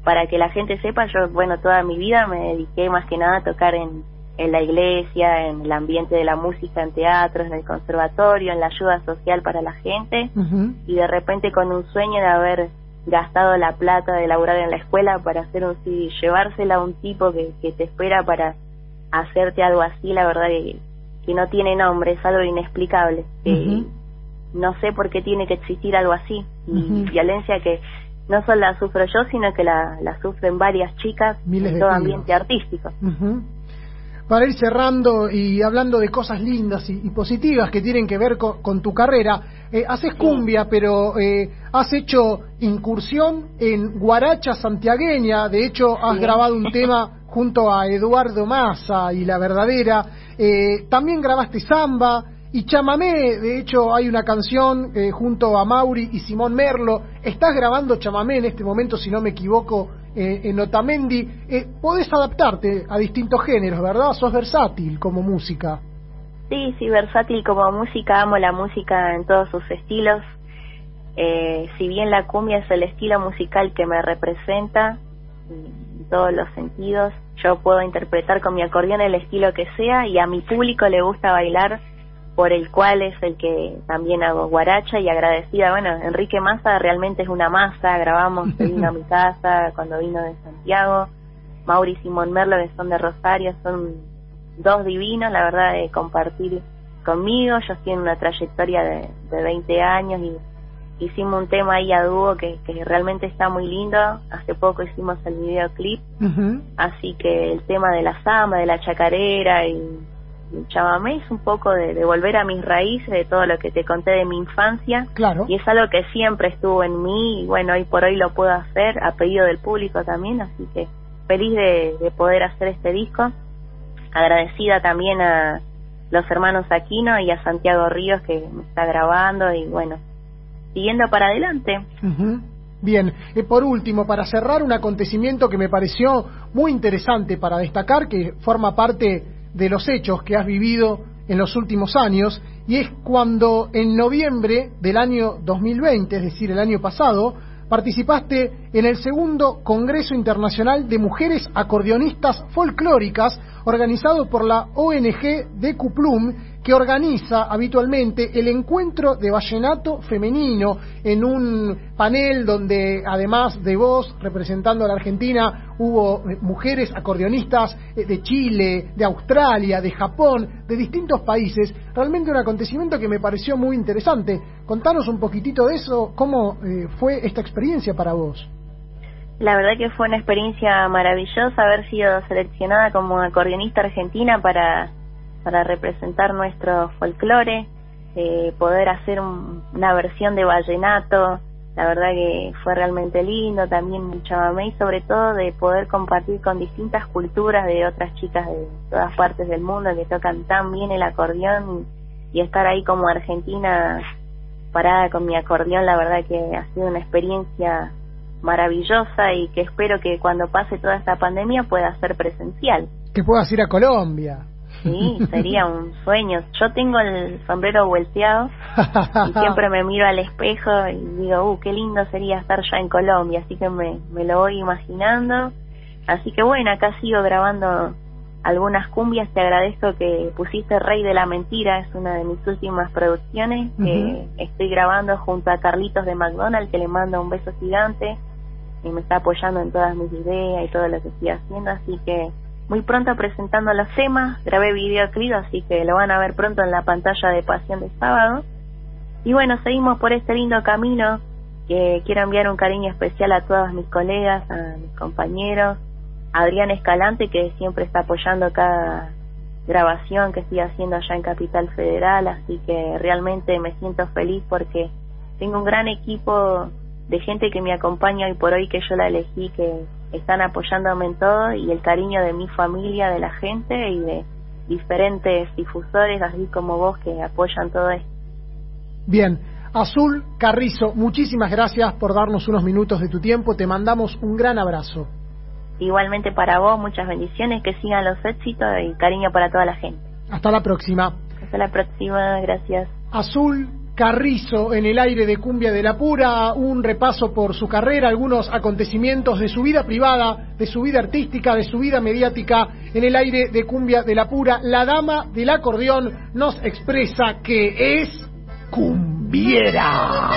O: para que la gente sepa, yo, bueno, toda mi vida me dediqué más que nada a tocar en, en la iglesia, en el ambiente de la música, en teatros, en el conservatorio, en la ayuda social para la gente, y de repente con un sueño de haber gastado la plata de laburar en la escuela para hacer un CD, llevársela a un tipo que, que te espera para hacerte algo así, la verdad que, que no tiene nombre, es algo inexplicable. Eh, no sé por qué tiene que existir algo así, y violencia que no solo la sufro yo, sino que la, la sufren varias chicas
B: Miles
O: en todo ambiente artístico.
B: Para ir cerrando y hablando de cosas lindas y, y positivas que tienen que ver con, con tu carrera, eh, haces cumbia, pero eh, has hecho incursión en guaracha santiagueña, de hecho has
P: Sí.
B: grabado un tema junto a Eduardo Massa y La Verdadera, eh, también grabaste samba y chamamé, de hecho hay una canción eh, junto a Mauri y Simón Merlo, estás grabando chamamé en este momento, si no me equivoco, eh, en Otamendi, eh, podés adaptarte a distintos géneros, ¿verdad? Sos versátil como música.
O: Sí, sí, versátil como música, amo la música en todos sus estilos. Eh, si bien la cumbia es el estilo musical que me representa en todos los sentidos, yo puedo interpretar con mi acordeón el estilo que sea y a mi público le gusta bailar por el cual es el que también hago guaracha y agradecida. Bueno, Enrique Massa realmente es una masa, grabamos, vino a mi casa cuando vino de Santiago, Mauri y Simón Merlo que son de Rosario, son dos divinos, la verdad, de compartir conmigo. Ellos tienen una trayectoria de, de 20 años y hicimos un tema ahí a dúo que, que realmente está muy lindo. Hace poco hicimos el videoclip, así que el tema de la samba, de la chacarera y chamamé es un poco de, de volver a mis raíces, de todo lo que te conté de mi infancia.
B: Claro.
O: Y es algo que siempre estuvo en mí y bueno, hoy por hoy lo puedo hacer a pedido del público también, así que feliz de, de poder hacer este disco. Agradecida también a los hermanos Aquino y a Santiago Ríos que me está grabando y bueno, siguiendo para adelante.
B: Ujú. Bien, eh, por último, para cerrar un acontecimiento que me pareció muy interesante para destacar, que forma parte de los hechos que has vivido en los últimos años, y es cuando en noviembre del año 2020, es decir, el año pasado, participaste en el segundo Congreso Internacional de Mujeres Acordeonistas Folclóricas, organizado por la ONG de Cuplum, que organiza habitualmente el encuentro de vallenato femenino en un panel donde además de vos representando a la Argentina hubo eh, mujeres acordeonistas eh, de Chile, de Australia, de Japón, de distintos países. Realmente un acontecimiento que me pareció muy interesante. Contanos un poquitito de eso, cómo eh, fue esta experiencia para vos.
O: La verdad que fue una experiencia maravillosa haber sido seleccionada como acordeonista argentina para, para representar nuestro folclore, eh, poder hacer un- una versión de vallenato, la verdad que fue realmente lindo, también un chamamé y sobre todo de poder compartir con distintas culturas de otras chicas de todas partes del mundo que tocan tan bien el acordeón y estar ahí como argentina parada con mi acordeón, la verdad que ha sido una experiencia maravillosa y que espero que cuando pase toda esta pandemia pueda ser presencial.
B: Que puedas ir a Colombia.
O: Sí, sería un sueño. Yo tengo el sombrero volteado y siempre me miro al espejo y digo, uh, qué lindo sería estar ya en Colombia, así que me, me lo voy imaginando. Así que bueno, acá sigo grabando algunas cumbias, te agradezco que pusiste Rey de la Mentira, es una de mis últimas producciones que estoy grabando junto a Carlitos de McDonald's, que le mando un beso gigante. y me está apoyando en todas mis ideas y todo lo que estoy haciendo, así que muy pronto presentando los temas, grabé videoclip, así que lo van a ver pronto en la pantalla de Pasión de Sábado. Y bueno, seguimos por este lindo camino, que quiero enviar un cariño especial a todos mis colegas, a mis compañeros, a Adrián Escalante, que siempre está apoyando cada grabación que estoy haciendo allá en Capital Federal, así que realmente me siento feliz porque tengo un gran equipo de gente que me acompaña hoy por hoy que yo la elegí, que están apoyándome en todo y el cariño de mi familia, de la gente y de diferentes difusores, así como vos, que apoyan todo esto.
G: Bien, Azul Carrizo, muchísimas gracias por darnos unos minutos de tu tiempo, te mandamos un gran abrazo.
O: Igualmente para vos, muchas bendiciones, que sigan los éxitos y cariño para toda la gente.
G: Hasta la próxima.
O: Hasta la próxima, gracias.
G: Azul Carrizo en el aire de Cumbia de la Pura, un repaso por su carrera, algunos acontecimientos de su vida privada, de su vida artística, de su vida mediática en el aire de Cumbia de la Pura. La dama del acordeón nos expresa que es cumbiera.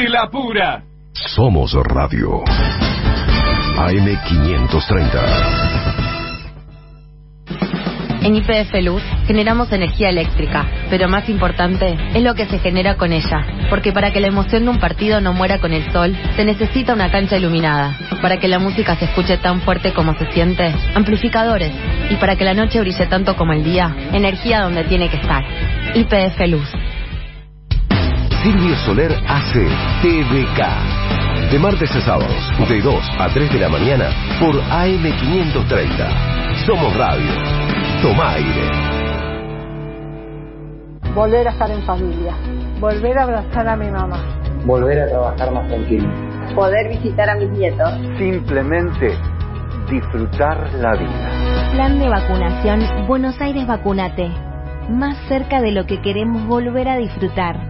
Q: De la
R: Pura.
H: Somos Radio. AM530.
P: En IPF Luz generamos energía eléctrica, pero más importante es lo que se genera con ella, porque para que la emoción de un partido no muera con el sol, se necesita una cancha iluminada, para que la música se escuche tan fuerte como se siente, amplificadores, y para que la noche brille tanto como el día, energía donde tiene que estar. IPF Luz.
H: Silvio Soler hace TVK. De martes a sábados, de 2 a 3 de la mañana, por AM530. Somos Radio. Toma aire.
I: Volver a estar en familia. Volver a abrazar a mi mamá.
J: Volver a trabajar más tranquilo.
K: Poder visitar a mis nietos.
L: Simplemente disfrutar la vida.
F: Plan de vacunación Buenos Aires Vacunate. Más cerca de lo que queremos volver a disfrutar.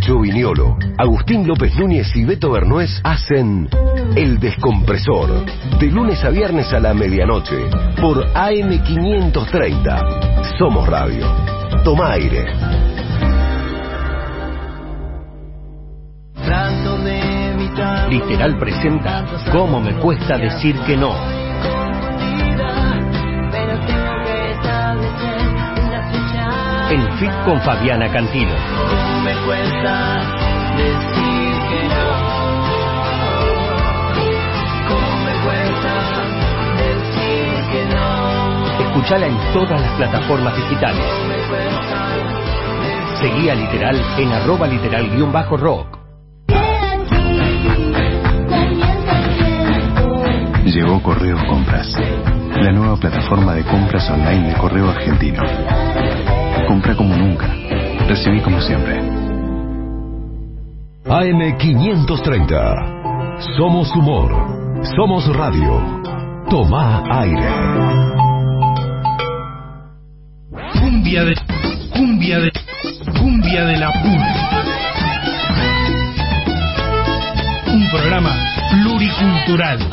H: Nacho Viñolo, Agustín López Núñez y Beto Bernués hacen El Descompresor, de lunes a viernes a la medianoche, por AM530. Somos Radio. Toma aire.
S: Literal presenta Cómo me cuesta decir que no. En FIT con Fabiana Cantilo.
C: me cuesta decir que no. Cómo me cuesta decir que no.
S: Escuchala en todas las plataformas digitales. Seguí a Literal en arroba literal guion bajo rock.
T: Llegó Correos Compras, la nueva plataforma de compras online de Correo Argentino. Compra como nunca, recibí como siempre.
H: AM530. Somos humor. Somos radio. Toma aire.
F: Cumbia de. Cumbia de. Cumbia de la pura. Un programa pluricultural.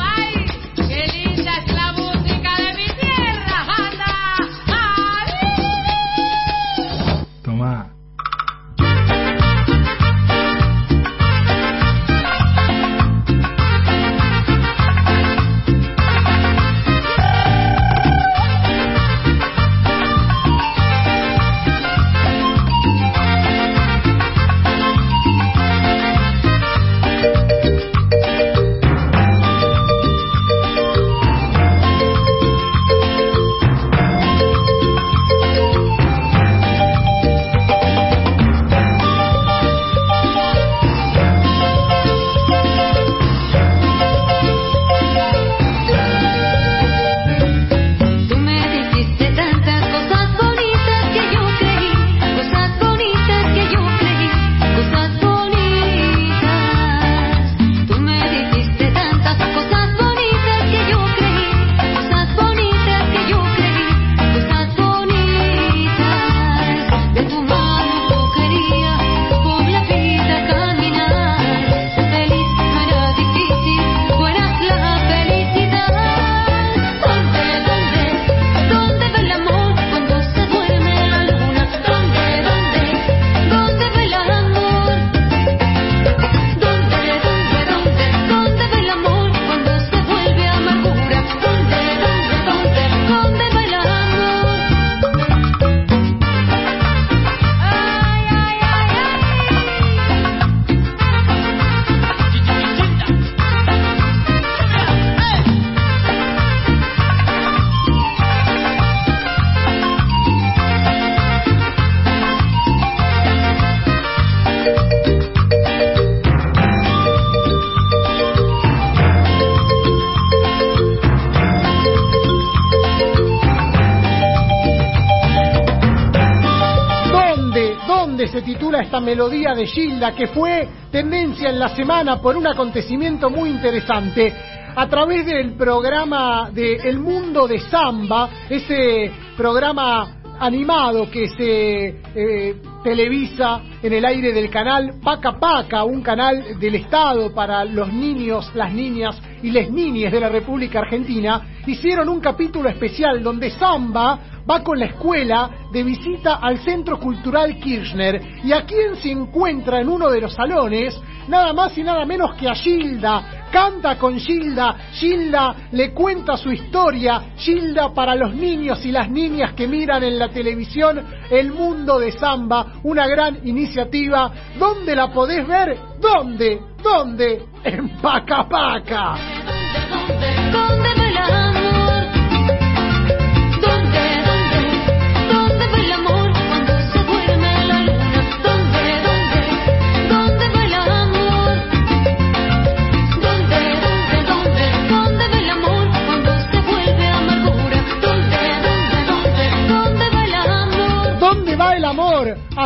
B: Esta melodía de Gilda que fue tendencia en la semana por un acontecimiento muy interesante? A través del programa de El Mundo de Samba, ese programa animado que se eh, televisa en el aire del canal Paca Paca, un canal del Estado para los niños, las niñas y les niñas de la República Argentina, hicieron un capítulo especial donde Samba va con la escuela de visita al Centro Cultural Kirchner y a quien se encuentra en uno de los salones, nada más y nada menos que a Gilda. Canta con Gilda, Gilda le cuenta su historia, Gilda para los niños y las niñas que miran en la televisión El Mundo de Samba, una gran iniciativa. ¿Dónde la podés ver? ¿Dónde? ¿Dónde? En Paca Paca.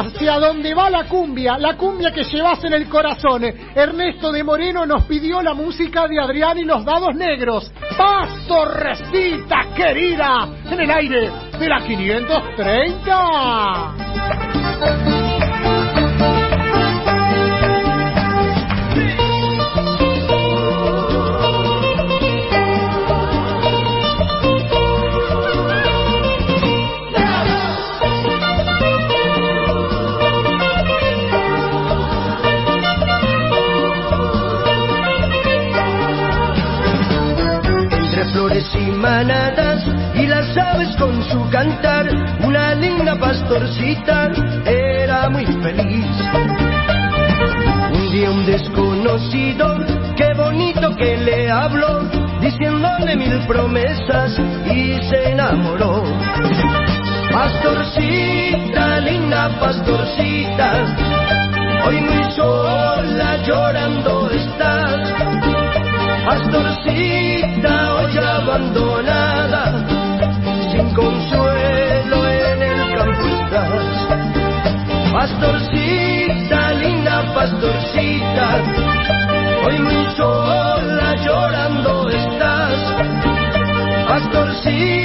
B: Hacia dónde va la cumbia, la cumbia que llevas en el corazón. Ernesto de Moreno nos pidió la música de Adrián y los dados negros. Paz Torrecita querida, en el aire de la 530.
C: Era muy feliz. Un día un desconocido, qué bonito que le habló, diciéndole mil promesas y se enamoró. Pastorcita, linda pastorcita, hoy muy sola llorando estás. Pastorcita, hoy abandonada, Pastorcita, linda pastorcita, hoy muy sola llorando estás. Pastorcita,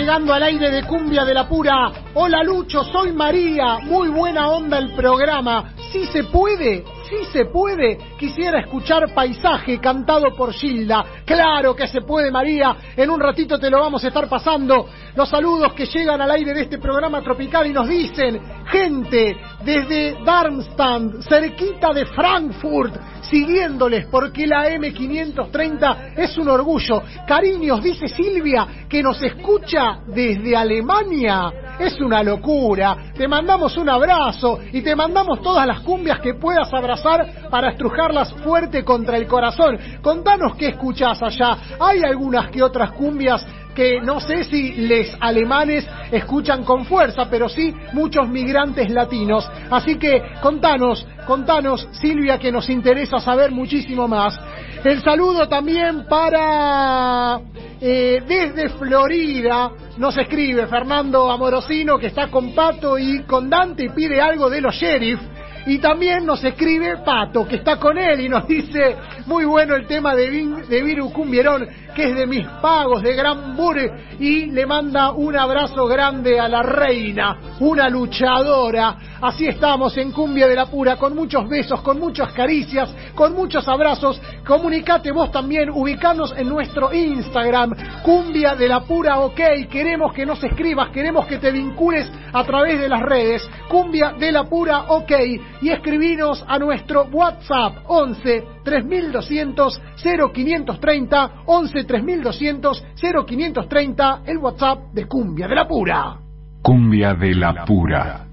B: llegando al aire de Cumbia de la Pura. Hola Lucho, soy María. Muy buena onda el programa. Sí se puede, sí se puede. Quisiera escuchar Paisaje cantado por Gilda. Claro que se puede María. En un ratito te lo vamos a estar pasando. Los saludos que llegan al aire de este programa tropical y nos dicen, gente desde Darmstadt, cerquita de Frankfurt, siguiéndoles porque la M530 es un orgullo. Cariños, dice Silvia, que nos escucha desde Alemania. Es una locura. Te mandamos un abrazo y te mandamos todas las cumbias que puedas abrazar para estrujarlas fuerte contra el corazón. Contanos qué escuchás allá. Hay algunas que otras cumbias que no sé si les alemanes escuchan con fuerza, pero sí muchos migrantes latinos. Así que contanos, contanos, Silvia, que nos interesa saber muchísimo más. El saludo también para eh, desde Florida. Nos escribe Fernando Amorosino que está con Pato y con Dante y pide algo de los sheriff. Y también nos escribe Pato, que está con él y nos dice, muy bueno el tema de, Vin- de Viru Cumbierón, que es de mis pagos, de Gran Bure, y le manda un abrazo grande a la reina, una luchadora. Así estamos en Cumbia de la Pura, con muchos besos, con muchas caricias, con muchos abrazos. Comunicate vos también, ubicanos en nuestro Instagram, Cumbia de la Pura OK. Queremos que nos escribas, queremos que te vincules a través de las redes, Cumbia de la Pura OK, y escribinos a nuestro WhatsApp 11 3200 0530 11 3200 0530 el WhatsApp de Cumbia de la Pura.
G: Cumbia de la Pura.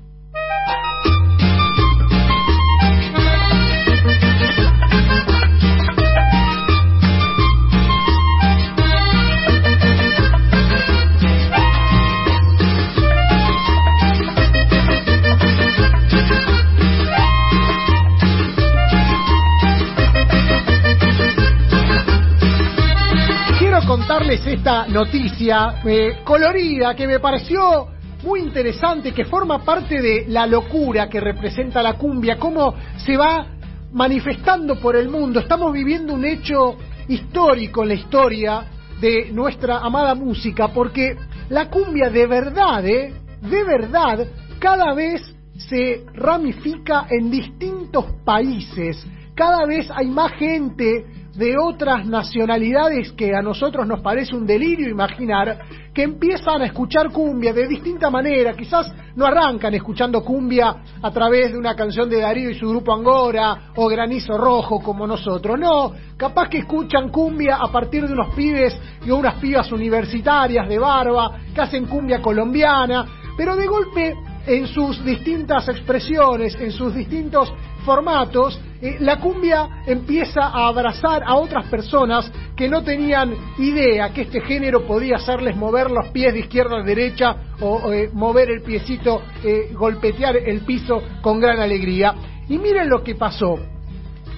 B: Contarles esta noticia eh, colorida que me pareció muy interesante, que forma parte de la locura que representa la cumbia, cómo se va manifestando por el mundo. Estamos viviendo un hecho histórico en la historia de nuestra amada música, porque la cumbia de verdad, ¿eh? de verdad, cada vez se ramifica en distintos países. Cada vez hay más gente de otras nacionalidades que a nosotros nos parece un delirio imaginar, que empiezan a escuchar cumbia de distinta manera, quizás no arrancan escuchando cumbia a través de una canción de Darío y su grupo Angora o Granizo Rojo como nosotros, no, capaz que escuchan cumbia a partir de unos pibes y unas pibas universitarias de barba que hacen cumbia colombiana, pero de golpe en sus distintas expresiones, en sus distintos formatos, eh, la cumbia empieza a abrazar a otras personas que no tenían idea que este género podía hacerles mover los pies de izquierda a derecha o, eh, mover el piecito, eh, golpetear el piso con gran alegría. Y miren lo que pasó.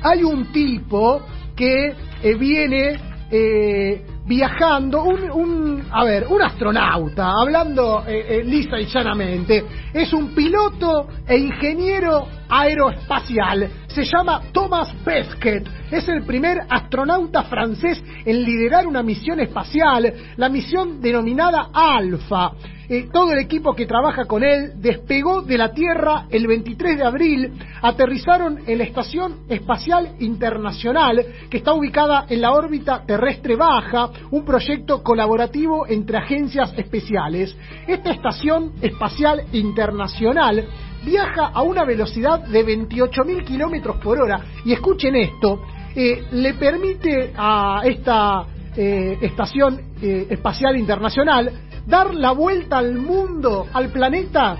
B: Hay un tipo que viene viajando, un, un, a ver, un astronauta, hablando eh, eh, lisa y llanamente, es un piloto e ingeniero aeroespacial. Se llama Thomas Pesquet. Es el primer astronauta francés en liderar una misión espacial, la misión denominada Alpha. Eh, todo el equipo que trabaja con él despegó de la Tierra el 23 de abril, aterrizaron en la Estación Espacial Internacional, que está ubicada en la órbita terrestre baja, un proyecto colaborativo entre agencias especiales. Esta Estación Espacial Internacional viaja a una velocidad de 28.000 kilómetros por hora. Y escuchen esto, eh, le permite a esta eh, Estación eh, Espacial Internacional dar la vuelta al mundo, al planeta,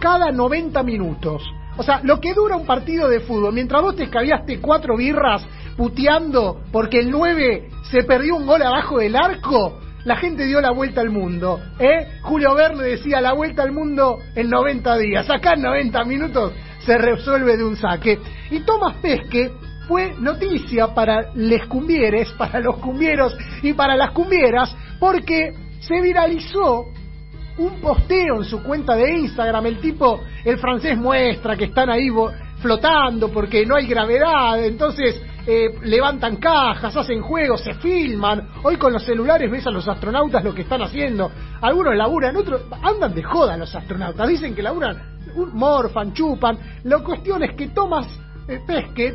B: cada 90 minutos. O sea, lo que dura un partido de fútbol, mientras vos te escabiaste cuatro birras puteando porque el 9 se perdió un gol abajo del arco, la gente dio la vuelta al mundo. ¿eh? Julio Verne decía la vuelta al mundo en 90 días. Acá en 90 minutos se resuelve de un saque. Y Tomás Pesque fue noticia para les cumbieres, para los cumbieros y para las cumbieras, porque se viralizó un posteo en su cuenta de Instagram. El tipo, el francés muestra que están ahí flotando porque no hay gravedad, entonces eh, levantan cajas, hacen juegos, se filman. Hoy con los celulares ves a los astronautas lo que están haciendo. Algunos laburan, otros andan de joda los astronautas. Dicen que laburan, morfan, chupan. La cuestión es que Thomas eh, Pesquet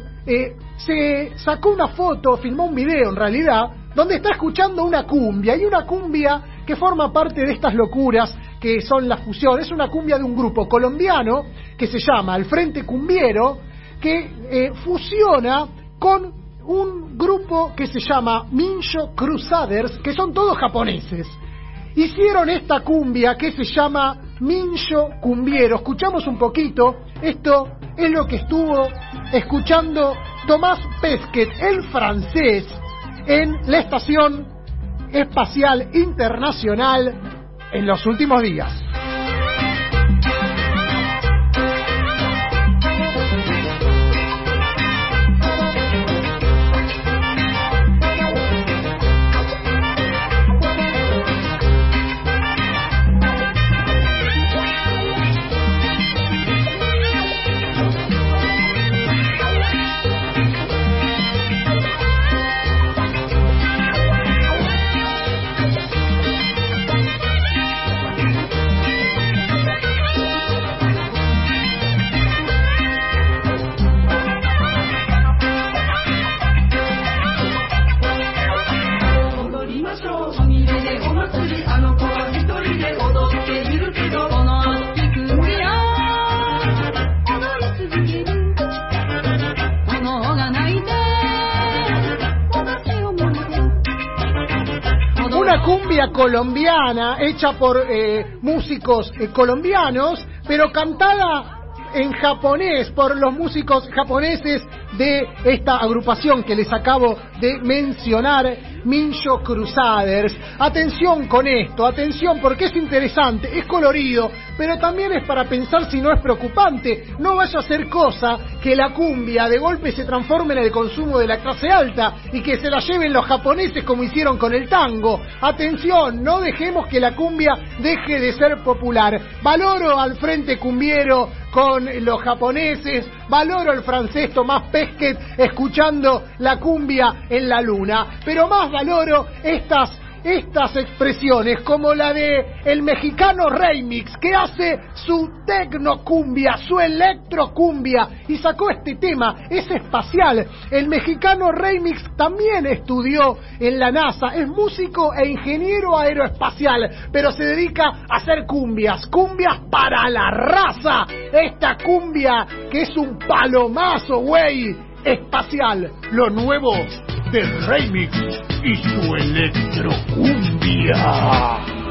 B: se sacó una foto, filmó un video en realidad, donde está escuchando una cumbia. Y una cumbia que forma parte de estas locuras que son la fusión. Es una cumbia de un grupo colombiano que se llama El Frente Cumbiero, que eh, fusiona con un grupo que se llama Mincho Crusaders, que son todos japoneses. Hicieron esta cumbia que se llama Mincho Cumbiero. Escuchamos un poquito. Esto es lo que estuvo escuchando Tomás Pesquet, el francés, en la Estación Espacial Internacional en los últimos días. Colombiana hecha por eh, músicos eh, colombianos, pero cantada en japonés por los músicos japoneses de esta agrupación que les acabo de mencionar, Mincho Crusaders. Atención con esto, atención porque es interesante, es colorido, pero también es para pensar si no es preocupante. No vaya a ser cosa que la cumbia de golpe se transforme en el consumo de la clase alta y que se la lleven los japoneses como hicieron con el tango. Atención, no dejemos que la cumbia deje de ser popular. Valoro al frente cumbiero con los japoneses, valoro al francés Tomás Pesquet escuchando la cumbia en la luna, pero más valoro estas estas expresiones como la de el mexicano Remix que hace su tecnocumbia, su electrocumbia y sacó este tema, es espacial. El mexicano Remix también estudió en la NASA, es músico e ingeniero aeroespacial, pero se dedica a hacer cumbias, cumbias para la raza. Esta cumbia que es un palomazo, güey, espacial, lo nuevo de Remix y su electrocumbia.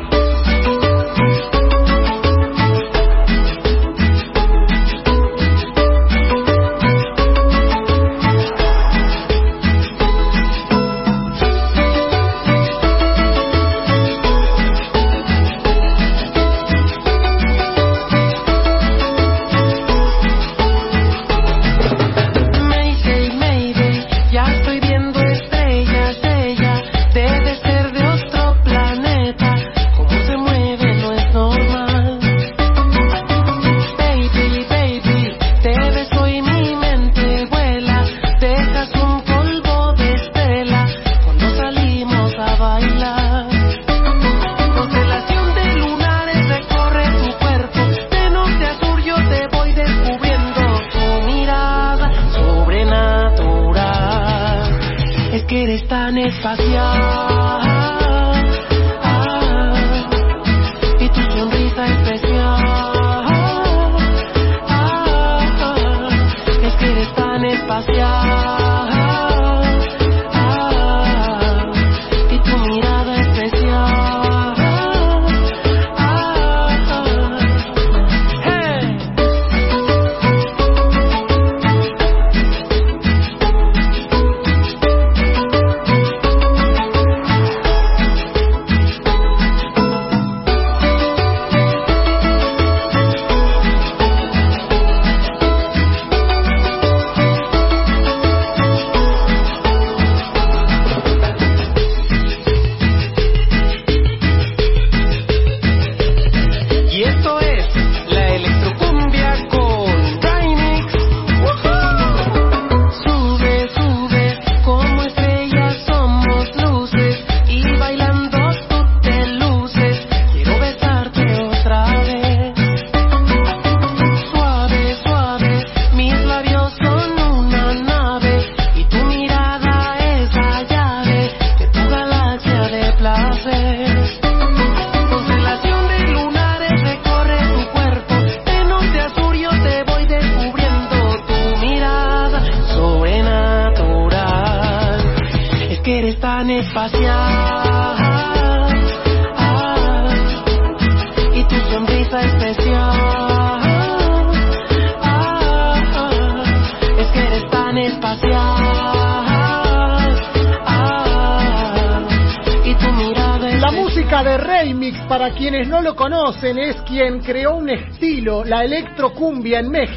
U: Es
B: quien creó un estilo, la electrocumbia en México,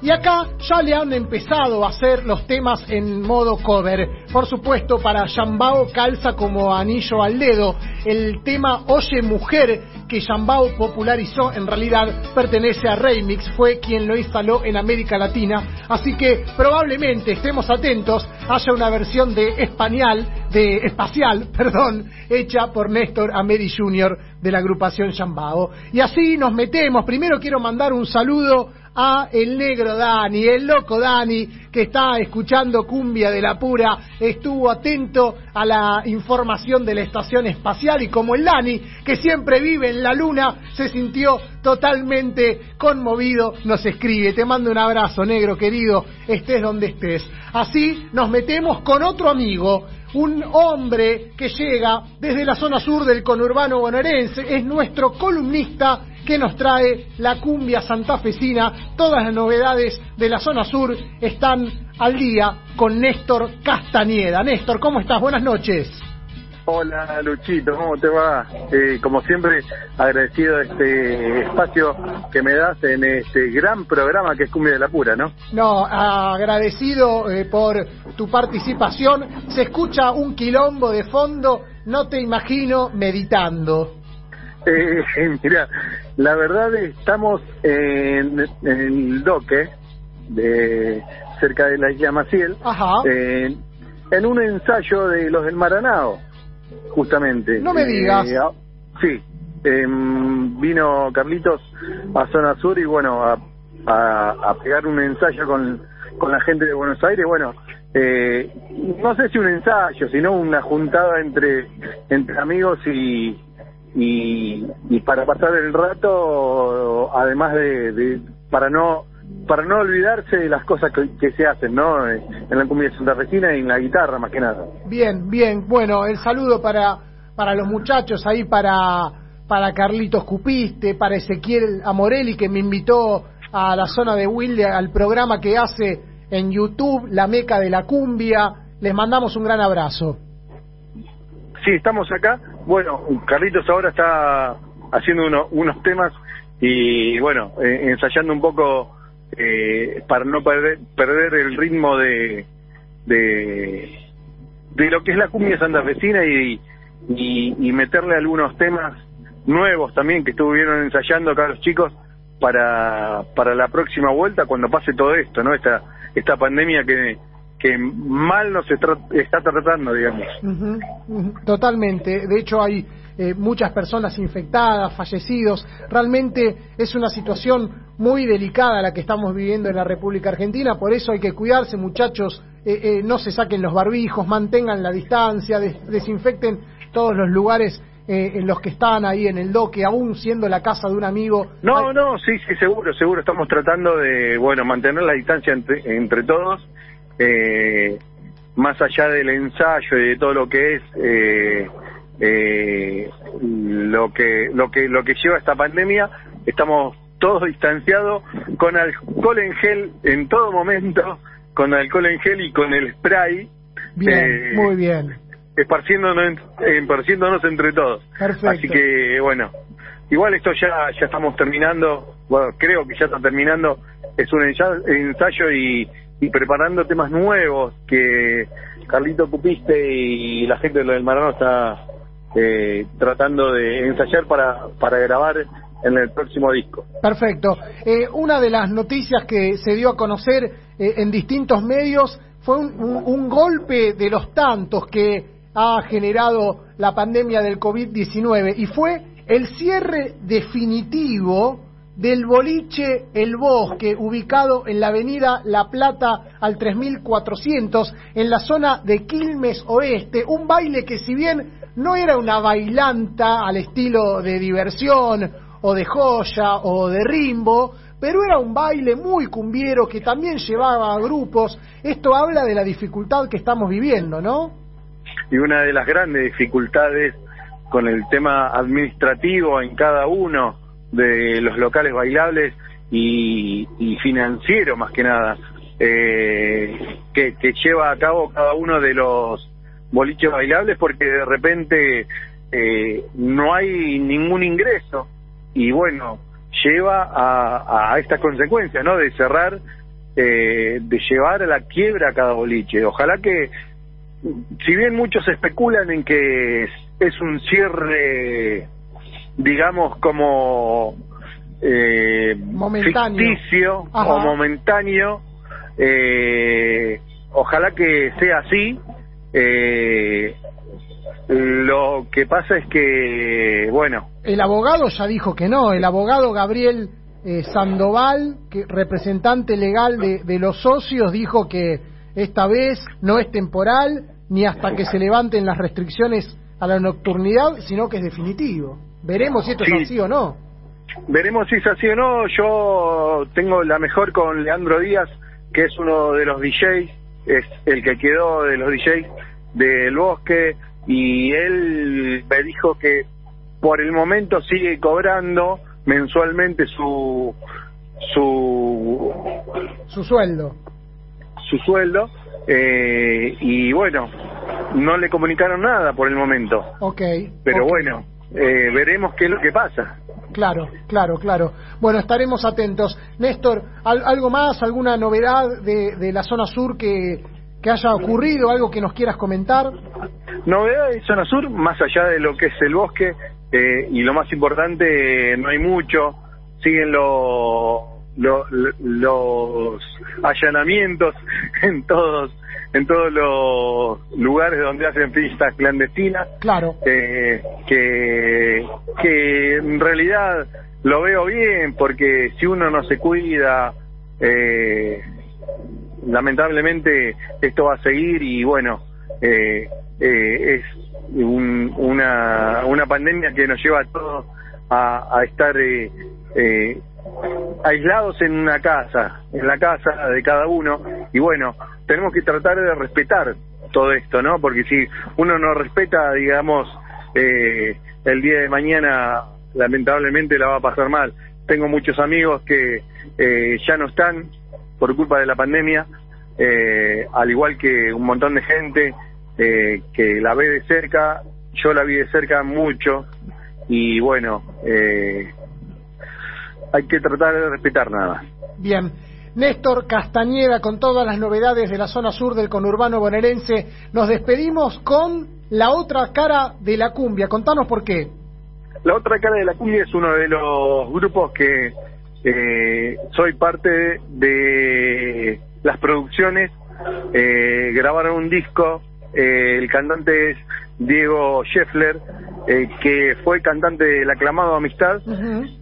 B: y acá ya le han empezado a hacer los temas en modo cover. Por supuesto, para Yambao calza como anillo al dedo. El tema Oye Mujer, que Yambao popularizó, en realidad pertenece a Remix, fue quien lo instaló en América Latina, así que probablemente estemos atentos, haya una versión de español, de espacial, perdón, hecha por Néstor Amedi Jr. de la agrupación Yambao. Y así nos metemos. Primero quiero mandar un saludo a el negro Dani, el loco Dani, que está escuchando Cumbia de la Pura, estuvo atento a la información de la estación espacial y como el Dani, que siempre vive en la luna, se sintió totalmente conmovido, nos escribe. Te mando un abrazo, negro querido, estés donde estés. Así nos metemos con otro amigo, un hombre que llega desde la zona sur del conurbano bonaerense, es nuestro columnista que nos trae la cumbia santafesina. Todas las novedades de la zona sur están al día con Néstor Castañeda. Néstor, ¿cómo estás? Buenas noches.
V: Hola Luchito, ¿cómo te va? Eh, como siempre, agradecido de este espacio que me das en este gran programa que es Cumbia de la Pura, ¿no?
B: No, agradecido eh, por tu participación. Se escucha un quilombo de fondo, no te imagino meditando.
V: Eh, mira, la verdad estamos en, en el doque, de, cerca de la isla Maciel, en, en un ensayo de los del Maranao, justamente.
B: No me digas.
V: Eh, ah, sí, em, vino Carlitos a Zona Sur y bueno, a, a, a pegar un ensayo con, con la gente de Buenos Aires, bueno, eh, no sé si un ensayo, sino una juntada entre, entre amigos y, y, y para pasar el rato, además de, de para no para no olvidarse de las cosas que, que se hacen, ¿no? En la cumbia santafesina y en la guitarra, más que nada.
B: Bien, bien. Bueno, el saludo para, para los muchachos ahí, para, para Carlitos Cupiste, para Ezequiel Amorelli, que me invitó a la zona de Wilde, al programa que hace en YouTube, La Meca de la Cumbia. Les mandamos un gran abrazo.
V: Sí, estamos acá. Bueno, Carlitos ahora está haciendo uno- unos temas y, bueno, eh, ensayando un poco eh, para no perder, perder el ritmo de, de, lo que es la cumbia santafesina y, y, y meterle algunos temas nuevos también que estuvieron ensayando acá los chicos para, para la próxima vuelta cuando pase todo esto, ¿no? Esta, esta pandemia que, que mal nos está, está tratando, digamos.
B: Totalmente. De hecho, hay eh, muchas personas infectadas, fallecidos. Realmente es una situación muy delicada la que estamos viviendo en la República Argentina. Por eso hay que cuidarse, muchachos. Eh, eh, no se saquen los barbijos, mantengan la distancia, des- desinfecten todos los lugares eh, en los que están ahí en el doque, aún siendo la casa de un amigo.
V: No, no, sí, sí, seguro, seguro. Estamos tratando de, bueno, mantener la distancia entre, entre todos, eh, más allá del ensayo y de todo lo que es eh, eh, lo que lo que lo que lleva esta pandemia. Estamos todos distanciados con alcohol en gel en todo momento, con alcohol en gel y con el spray.
B: Bien,
V: eh,
B: muy bien.
V: esparciéndonos, esparciéndonos entre todos.
B: Perfecto.
V: Así que, bueno, igual esto ya ya estamos terminando, bueno, creo que ya está terminando, es un ensayo, ensayo y, y preparando temas nuevos que Carlito Cupiste y la gente de lo del Marano está eh, tratando de ensayar para, para grabar en el próximo disco.
B: Perfecto. Eh, una de las noticias que se dio a conocer eh, en distintos medios fue un, un- golpe de los tantos que ha generado la pandemia del COVID-19 y fue el cierre definitivo del boliche El Bosque, ubicado en la avenida La Plata al 3400, en la zona de Quilmes Oeste, un baile que si bien no era una bailanta al estilo de diversión o de joya o de rimbo, pero era un baile muy cumbiero que también llevaba a grupos. Esto habla de la dificultad que estamos viviendo, ¿no?
V: y una de las grandes dificultades con el tema administrativo en cada uno de los locales bailables y, financiero más que nada eh, que, lleva a cabo cada uno de los boliches bailables porque de repente eh, no hay ningún ingreso y bueno lleva a, a esta consecuencia no de cerrar eh, de llevar a la quiebra a cada boliche. Ojalá que si bien muchos especulan en que es un cierre, digamos, como eh, ficticio
B: Ajá.
V: o momentáneo, eh, ojalá que sea así. Eh, lo que pasa es que, bueno,
B: El abogado ya dijo que no, el abogado Gabriel eh, Sandoval, que representante legal de, de los socios, dijo que esta vez no es temporal ni hasta que se levanten las restricciones a la nocturnidad, sino que es definitivo. Veremos si esto
V: Sí.
B: es así o no.
V: Veremos si es así o no. Yo tengo la mejor con Leandro Díaz, que es uno de los DJs, es el que quedó de los DJs del bosque, y él me dijo que por el momento sigue cobrando mensualmente su su
B: Su sueldo.
V: su sueldo eh, y bueno no le comunicaron nada por el momento
B: Ok.
V: pero bueno eh, veremos qué es lo que pasa
B: Claro, claro, claro. Bueno, estaremos atentos. Néstor, ¿al- ¿algo más, alguna novedad de, de la zona sur que, que haya ocurrido, algo que nos quieras comentar?
V: Novedades de zona sur, más allá de lo que es el bosque, eh, y lo más importante, no hay mucho, siguen lo- lo- los allanamientos en todos en todos los lugares donde hacen fiestas clandestinas,
B: Claro.
V: eh, que, que en realidad lo veo bien, porque si uno no se cuida, eh, lamentablemente esto va a seguir y bueno, eh, eh, es un- una, una pandemia que nos lleva a todos a, a estar eh, eh, aislados en una casa, en la casa de cada uno y bueno, tenemos que tratar de respetar todo esto, ¿no? Porque si uno no respeta, digamos, eh, el día de mañana lamentablemente la va a pasar mal. Tengo muchos amigos que eh, ya no están por culpa de la pandemia, eh, al igual que un montón de gente eh, que la ve de cerca, yo la vi de cerca mucho y bueno, eh, hay que tratar de respetar nada más.
B: Bien. Néstor Castañeda, con todas las novedades de la zona sur del conurbano bonaerense, nos despedimos con la otra cara de la cumbia. Contanos por qué.
V: La otra cara de la cumbia es uno de los grupos que eh, soy parte de las producciones eh, grabaron un disco, eh, el cantante es Diego Scheffler, eh, que fue cantante del aclamado Amistad,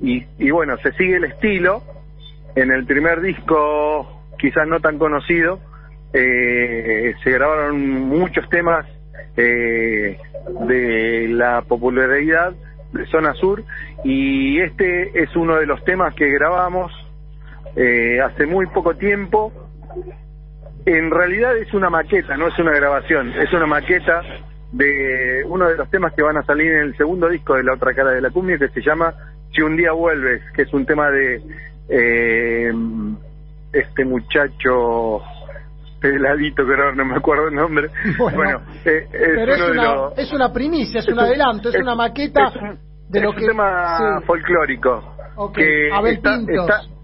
V: y, y bueno, se sigue el estilo, en el primer disco quizás no tan conocido, eh, se grabaron muchos temas eh, de la popularidad de Zona Sur y este es uno de los temas que grabamos eh, hace muy poco tiempo. En realidad es una maqueta, no es una grabación, es una maqueta de uno de los temas que van a salir en el segundo disco de La Otra Cara de la Cumbia que se llama Si un día vuelves, que es un tema de eh, este muchacho peladito que ahora no me acuerdo el nombre. Bueno, eh, es
B: Pero es una,
V: los...
B: es una primicia, es,
V: es
B: un
V: un-
B: adelanto, es, una maqueta
V: un-
B: de lo
V: es
B: que...
V: un tema
B: sí.
V: folclórico.
B: Ok,
V: que
B: Abel
V: está-
B: Pintos.
V: está-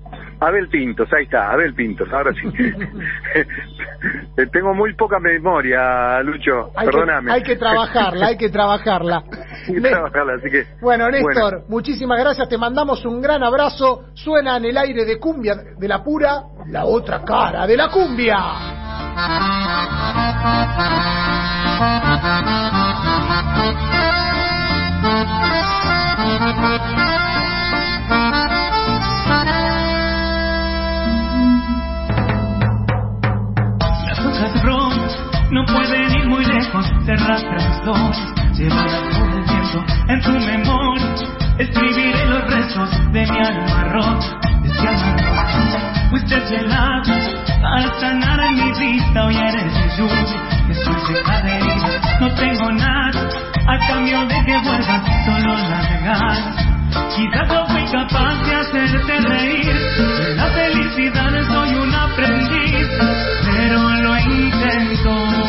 V: Abel Pintos, ahí está, Abel Pintos, ahora sí. Eh, Tengo muy poca memoria, Lucho,
B: Hay que,
V: perdóname.
B: hay que trabajarla, hay que trabajarla.
V: Hay que trabajarla, así que...
B: Bueno, Néstor, muchísimas gracias, te mandamos un gran abrazo. Suena en el aire de cumbia de la pura, la otra cara de la cumbia.
N: no pueden ir muy lejos, se arrastran mis dos, llevadas por el viento en tu memoria. Escribiré los restos de mi alma rota, de alma rota. Fuiste helado al sanar en mi vista, hoy eres mi lluvia, estoy seca de herida, no tengo nada, a cambio de que vuelvas, solo las ganas. Quizás no fui capaz de hacerte reír, de la felicidad soy un aprendiz, pero lo intento,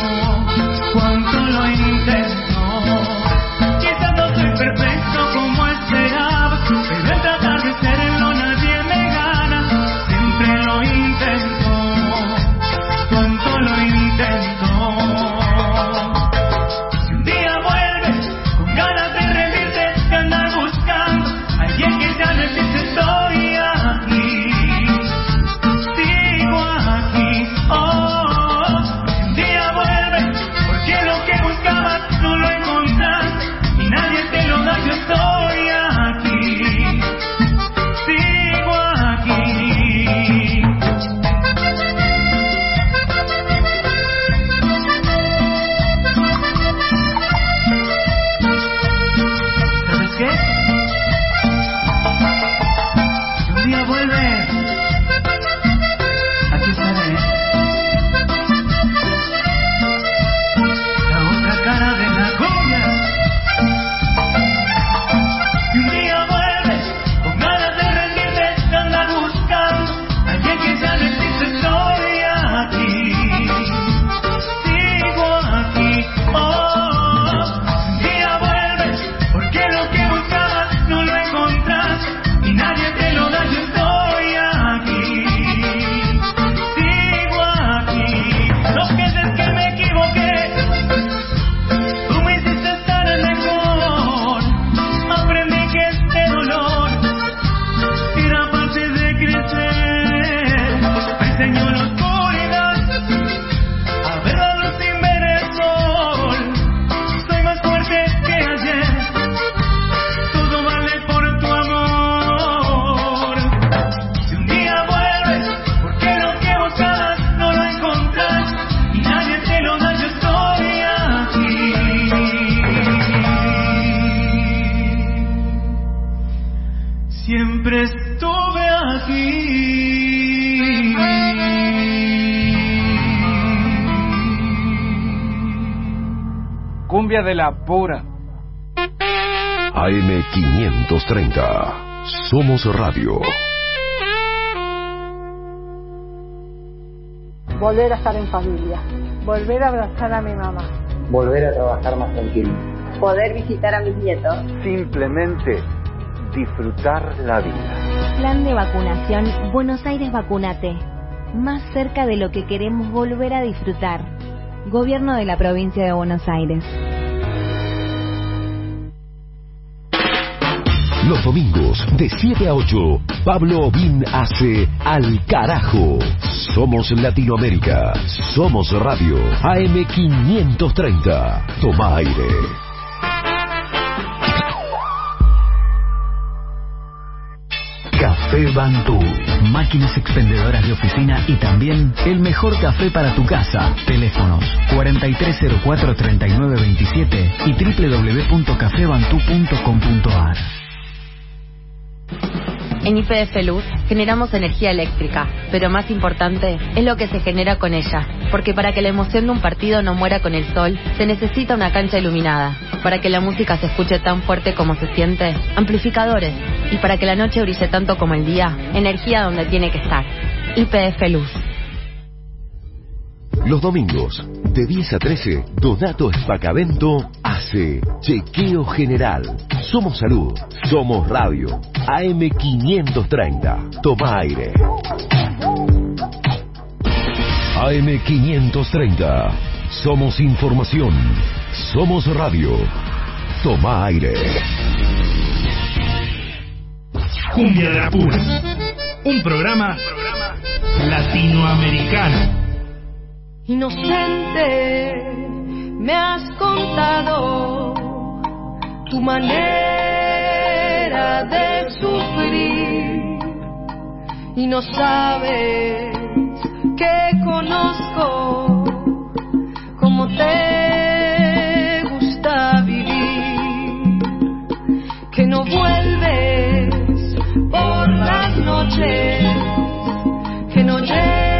H: AM530. Somos Radio.
I: Volver a estar en familia. Volver a abrazar a mi mamá.
J: Volver a trabajar más tranquilo.
K: Poder visitar a mis nietos.
L: Simplemente disfrutar la vida.
M: Plan de vacunación Buenos Aires Vacunate. Más cerca de lo que queremos volver a disfrutar. Gobierno de la provincia de Buenos Aires.
H: Los domingos de 7 a 8, Pablo Obin hace Al Carajo. Somos Latinoamérica. Somos Radio. AM530. Toma aire.
W: Café Bantú. Máquinas expendedoras de oficina y también el mejor café para tu casa. Teléfonos 4304-3927 y www.cafebantú.com.ar.
P: En IPF Luz generamos energía eléctrica, pero más importante es lo que se genera con ella. Porque para que la emoción de un partido no muera con el sol, se necesita una cancha iluminada. Para que la música se escuche tan fuerte como se siente, amplificadores. Y para que la noche brille tanto como el día, energía donde tiene que estar. IPF Luz.
H: Los domingos, de 10 a 13, Donato Espacavento hace Chequeo General. Somos Salud, somos Radio, AM530. Toma aire. AM530. Somos información. Somos radio. Toma aire.
R: Cumbia de la Pura. Un programa latinoamericano.
U: Inocente, me has contado tu manera de sufrir y no sabes que conozco cómo te gusta vivir, que no vuelves por las noches, que no llegas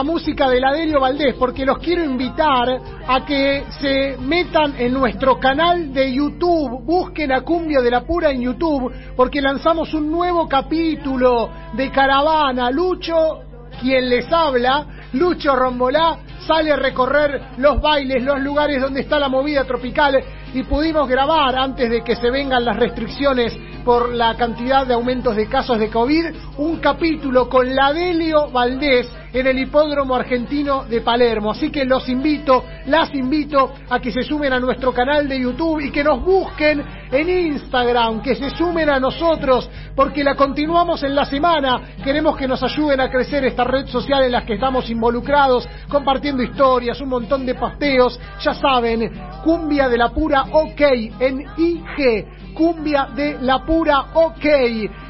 U: la
B: música de Ladelio Valdés, porque los quiero invitar a que se metan en nuestro canal de YouTube, busquen a Cumbia de la Pura en YouTube, porque lanzamos un nuevo capítulo de Caravana. Lucho, quien les habla, Lucho Rombolá, sale a recorrer los bailes, los lugares donde está la movida tropical y pudimos grabar antes de que se vengan las restricciones por la cantidad de aumentos de casos de COVID, un capítulo con la Delio Valdés en el hipódromo argentino de Palermo. Así que los invito, las invito a que se sumen a nuestro canal de YouTube y que nos busquen en Instagram, que se sumen a nosotros, porque la continuamos en la semana. Queremos que nos ayuden a crecer esta red social en la que estamos involucrados, compartiendo historias, un montón de pasteos. Ya saben, Cumbia de la Pura OK en IG. Cumbia de la Pura OK.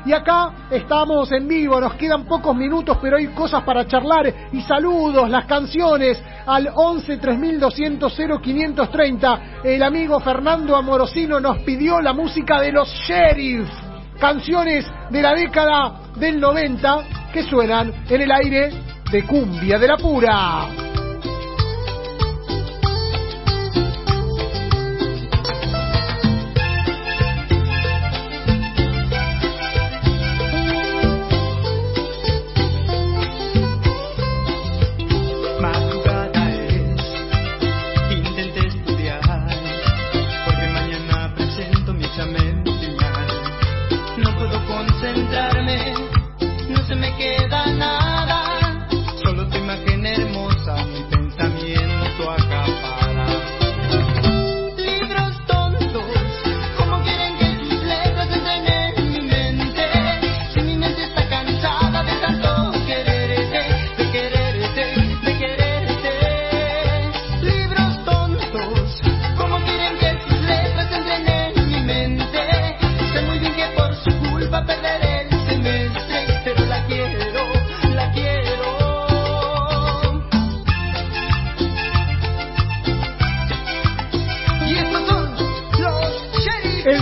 B: Y acá estamos en vivo, nos quedan pocos minutos, pero hay cosas para charlar y saludos, las canciones al 11 3200 0530. El amigo Fernando Amorosino nos pidió la música de los Sheriff, canciones de la década del 90 que suenan en el aire de Cumbia de la Pura.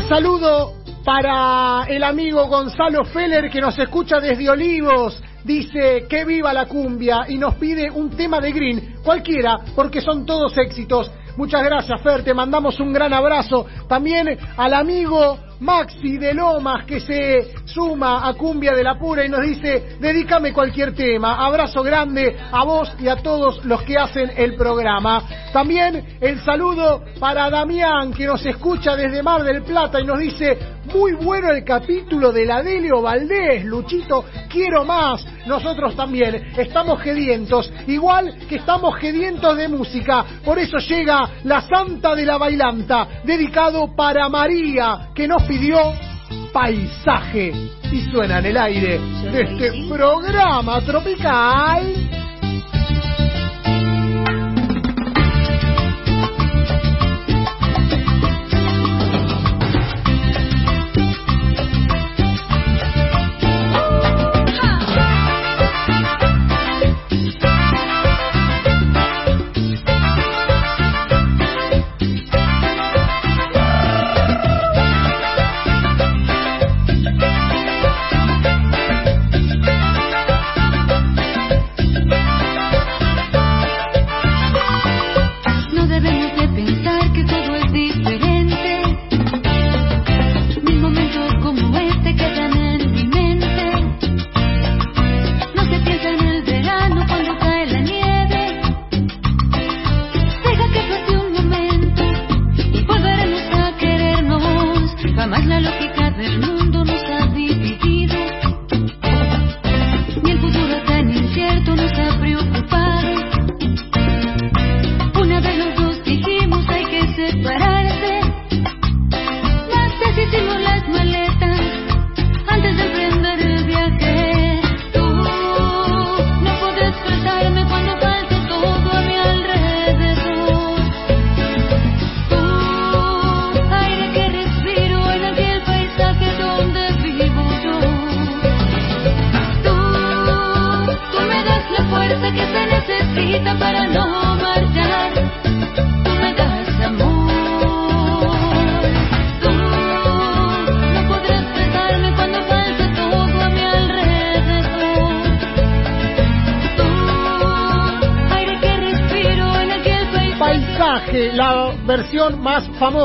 B: Saludo para el amigo Gonzalo Feller que nos escucha desde Olivos. Dice que viva la cumbia y nos pide un tema de Green, cualquiera, porque son todos éxitos. Muchas gracias, Fer, te mandamos un gran abrazo. También al amigo Maxi de Lomas que se suma a Cumbia de la Pura y nos dice, dedícame cualquier tema. Abrazo grande a vos y a todos los que hacen el programa. También el saludo para Damián que nos escucha desde Mar del Plata y nos dice, muy bueno el capítulo de la Delio Valdés, Luchito, quiero más. Nosotros también estamos gedientos, igual que estamos gedientos de música. Por eso llega la Santa de la Bailanta, dedicado para María, que nos pidió paisaje. Y suena en el aire de este programa tropical.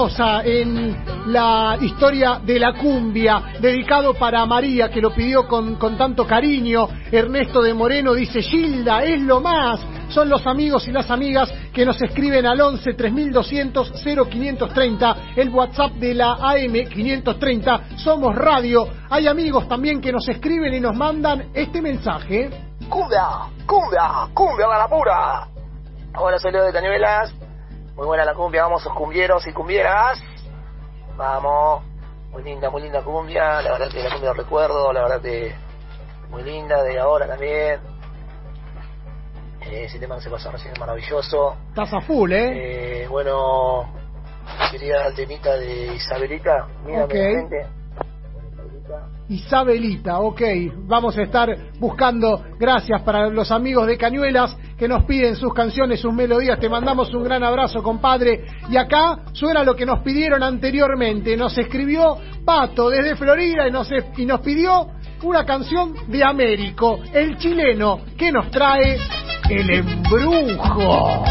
B: Famosa en la historia de la cumbia, dedicado para María, que lo pidió con, con tanto cariño. Ernesto de Moreno dice, Gilda, es lo más. Son los amigos y las amigas que nos escriben al 11 3200 0530, el WhatsApp de la AM 530. Somos radio. Hay amigos también que nos escriben y nos mandan este mensaje.
X: Cumbia, cumbia, cumbia la pura. Hola, soy Leo de Cañuelas. Muy buena la cumbia, vamos, sus cumbieros y cumbieras. Vamos, muy linda, muy linda cumbia. La verdad que la cumbia recuerdo, la verdad que muy linda, de ahora también. Eh, ese tema que se pasó recién es maravilloso.
B: Estás a full, ¿eh?
X: Eh, bueno, quería el temita de Isabelita. Mira,
B: Ok.
X: gente.
B: Isabelita, ok. Vamos a estar buscando, gracias para los amigos de Cañuelas que nos piden sus canciones, sus melodías. Te mandamos un gran abrazo, compadre. Y acá suena lo que nos pidieron anteriormente. Nos escribió Pato desde Florida y nos, y nos pidió una canción de Américo, el chileno, que nos trae El Embrujo.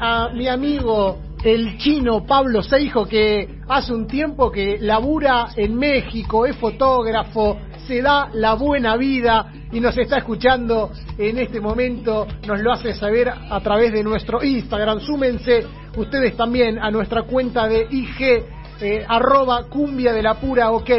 N: A
B: mi amigo el chino Pablo Seijo que hace un tiempo que labura en México, es fotógrafo, se da la buena vida y nos está escuchando en este momento, nos lo hace saber a través de nuestro Instagram. Súmense ustedes también a nuestra cuenta de IG eh, arroba cumbia de la pura ok.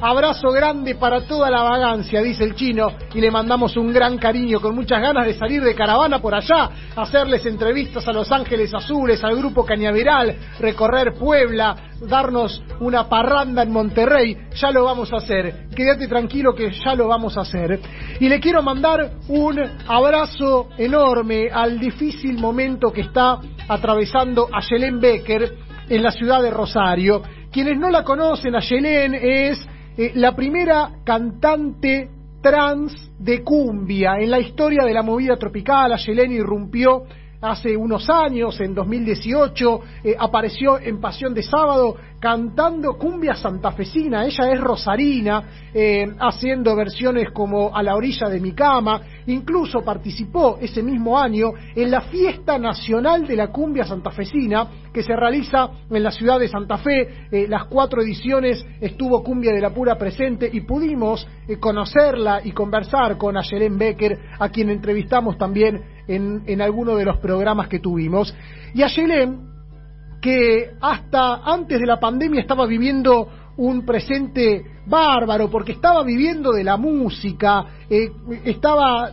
B: Abrazo grande para toda la vagancia, dice el chino, y le mandamos un gran cariño, con muchas ganas de salir de caravana por allá, hacerles entrevistas a Los Ángeles Azules, al grupo Cañaveral, recorrer Puebla, darnos una parranda en Monterrey, ya lo vamos a hacer. Quédate tranquilo que ya lo vamos a hacer. Y le quiero mandar un abrazo enorme al difícil momento que está atravesando a Yelén Becker en la ciudad de Rosario. Quienes no la conocen, a Yelén es eh, la primera cantante trans de cumbia en la historia de la movida tropical. Ayelén irrumpió hace unos años, en 2018, eh, apareció en Pasión de Sábado, cantando cumbia santafesina, ella es rosarina, eh, haciendo versiones como A la orilla de mi cama, incluso participó ese mismo año en la fiesta nacional de la cumbia santafesina que se realiza en la ciudad de Santa Fe, eh, las cuatro ediciones estuvo Cumbia de la Pura presente y pudimos eh, conocerla y conversar con Ayelén Becker, a quien entrevistamos también en, alguno de los programas que tuvimos. Y Ayelén, que hasta antes de la pandemia estaba viviendo un presente bárbaro, porque estaba viviendo de la música, eh, estaba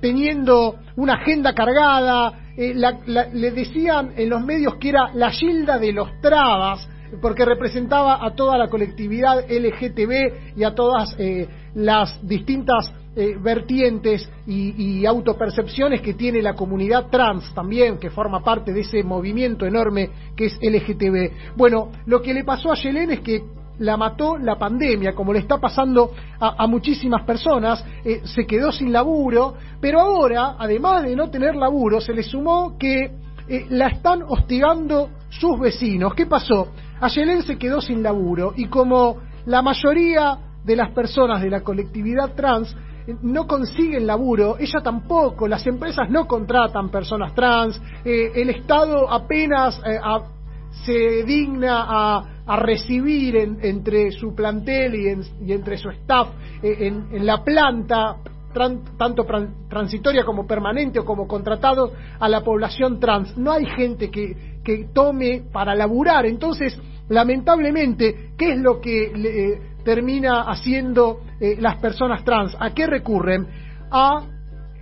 B: teniendo una agenda cargada, eh, la- la- le decían en los medios que era la Gilda de los Trabas, porque representaba a toda la colectividad LGTB y a todas eh, las distintas eh, vertientes y, y autopercepciones que tiene la comunidad trans también, que forma parte de ese movimiento enorme que es LGTB. Bueno, lo que le pasó a Yelén es que la mató la pandemia, como le está pasando a, a muchísimas personas, eh, se quedó sin laburo, pero ahora, además de no tener laburo, se le sumó que eh, la están hostigando sus vecinos. ¿Qué pasó? Ayelén se quedó sin laburo y como la mayoría de las personas de la colectividad trans no consiguen laburo, ella tampoco, las empresas no contratan personas trans, eh, el Estado apenas eh, se digna a, recibir en- entre su plantel y, en- y entre su staff eh, en, la planta tanto transitoria como permanente o como contratado a la población trans. No hay gente que, que tome para laburar. Entonces, lamentablemente, ¿qué es lo que termina haciendo eh, las personas trans? ¿A qué recurren? A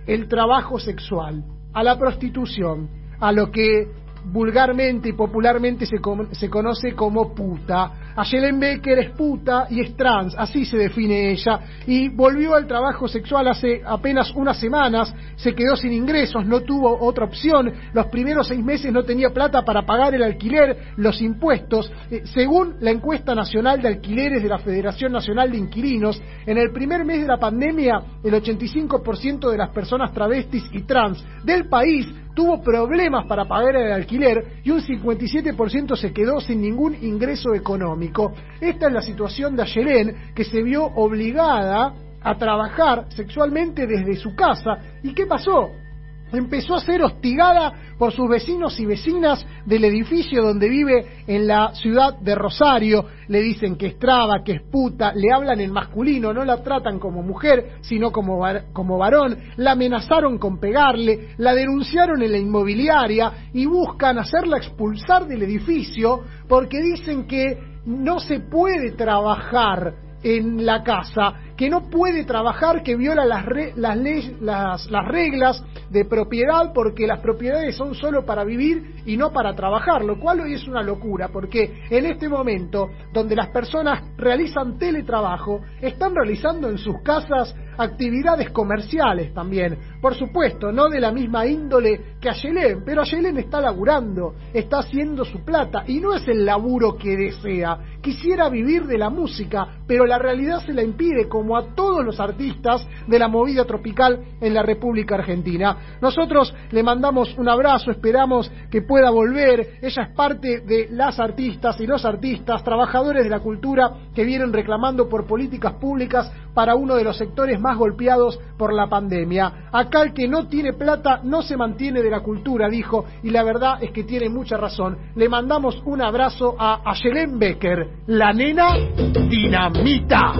B: el trabajo sexual, a la prostitución, a lo que vulgarmente y popularmente se, se conoce como puta. Ayelen Becker es puta y es trans, así se define ella, y volvió al trabajo sexual hace apenas unas semanas, se quedó sin ingresos, no tuvo otra opción, los primeros seis meses no tenía plata para pagar el alquiler, los impuestos. Eh, según la encuesta nacional de alquileres de la Federación Nacional de Inquilinos, en el primer mes de la pandemia, el 85% de las personas travestis y trans del país tuvo problemas para pagar el alquiler y un 57% se quedó sin ningún ingreso económico. Esta es la situación de Ayelén, que se vio obligada a trabajar sexualmente desde su casa. ¿Y qué pasó? Empezó a ser hostigada por sus vecinos y vecinas del edificio donde vive en la ciudad de Rosario. Le dicen que es traba, que es puta, le hablan en masculino, no la tratan como mujer, sino como, como varón. La amenazaron con pegarle, la denunciaron en la inmobiliaria y buscan hacerla expulsar del edificio porque dicen que no se puede trabajar en la casa, que no puede trabajar, que viola las, re- las, ley- las, las reglas de propiedad porque las propiedades son solo para vivir y no para trabajar, lo cual hoy es una locura porque en este momento donde las personas realizan teletrabajo, están realizando en sus casas actividades comerciales también, por supuesto, no de la misma índole que Ayelén, pero Ayelén está laburando, está haciendo su plata y no es el laburo que desea, quisiera vivir de la música, pero la realidad se la impide, como a todos los artistas de la movida tropical en la República Argentina. Nosotros le mandamos un abrazo, esperamos que pueda volver, ella es parte de las artistas y los artistas, trabajadores de la cultura que vienen reclamando por políticas públicas para uno de los sectores más golpeados por la pandemia. Acá el que no tiene plata no se mantiene de la cultura, dijo, y la verdad es que tiene mucha razón. Le mandamos un abrazo a Ayelén Becker, la nena dinamita.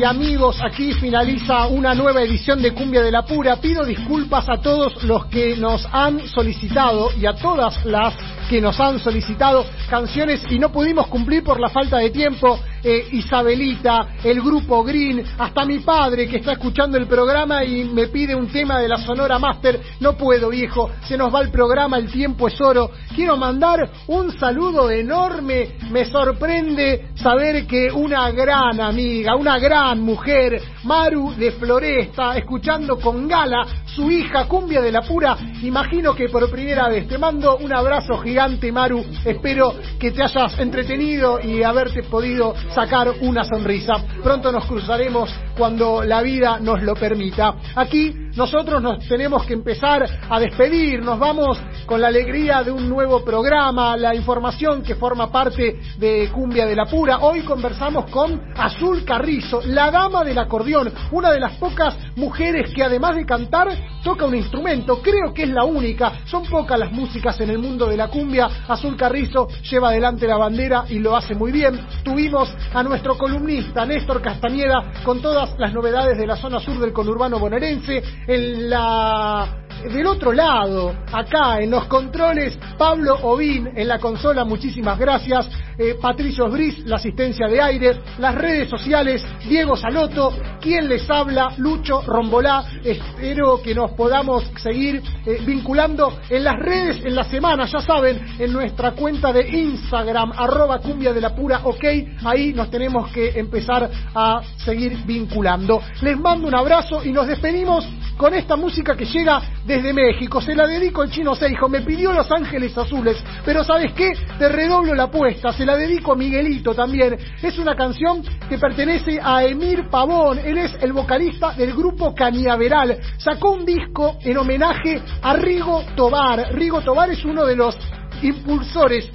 B: Y amigos. Aquí finaliza una nueva edición de Cumbia de la Pura. Pido disculpas a todos los que nos han solicitado y a todas las que nos han solicitado canciones y no pudimos cumplir por la falta de tiempo. Eh, Isabelita, el grupo Green, hasta mi padre que está escuchando el programa y me pide un tema de la Sonora Master. No puedo, viejo, se nos va el programa, el tiempo es oro. Quiero mandar un saludo enorme. Me sorprende saber que una gran amiga, una gran mujer, Maru de Floresta, escuchando con gala su hija Cumbia de la Pura. Imagino que por primera vez te mando un abrazo gigante, Maru. Espero que te hayas entretenido y haberte podido sacar una sonrisa. Pronto nos cruzaremos cuando la vida nos lo permita. Aquí nosotros nos tenemos que empezar a despedir, nos vamos con la alegría de un nuevo programa, la información que forma parte de Cumbia de la Pura. Hoy conversamos con Azul Carrizo, la dama del acordeón, una de las pocas mujeres que además de cantar toca un instrumento, creo que es la única, son pocas las músicas en el mundo de la cumbia, Azul Carrizo lleva adelante la bandera y lo hace muy bien. Tuvimos a nuestro columnista Néstor Castañeda con todas las novedades de la zona sur del conurbano bonaerense, en la del otro lado, acá en los controles, Pablo Ovín en la consola, muchísimas gracias. Eh, Patricio Bris, la asistencia de aire, las redes sociales, Diego Saloto, quien les habla, Lucho Rombolá. Espero que nos podamos seguir eh, vinculando en las redes en la semana, ya saben, en nuestra cuenta de Instagram, arroba cumbia de la pura, ok, ahí nos tenemos que empezar a seguir vinculando. Les mando un abrazo y nos despedimos con esta música que llega desde México. Se la dedico al chino Seijo. Me pidió Los Ángeles Azules. Pero ¿sabes qué? Te redoblo la apuesta. Se la dedico a Miguelito también. Es una canción que pertenece a Emir Pavón. Él es el vocalista del grupo Cañaveral. Sacó un disco en homenaje a Rigo Tobar. Rigo Tobar es uno de los impulsores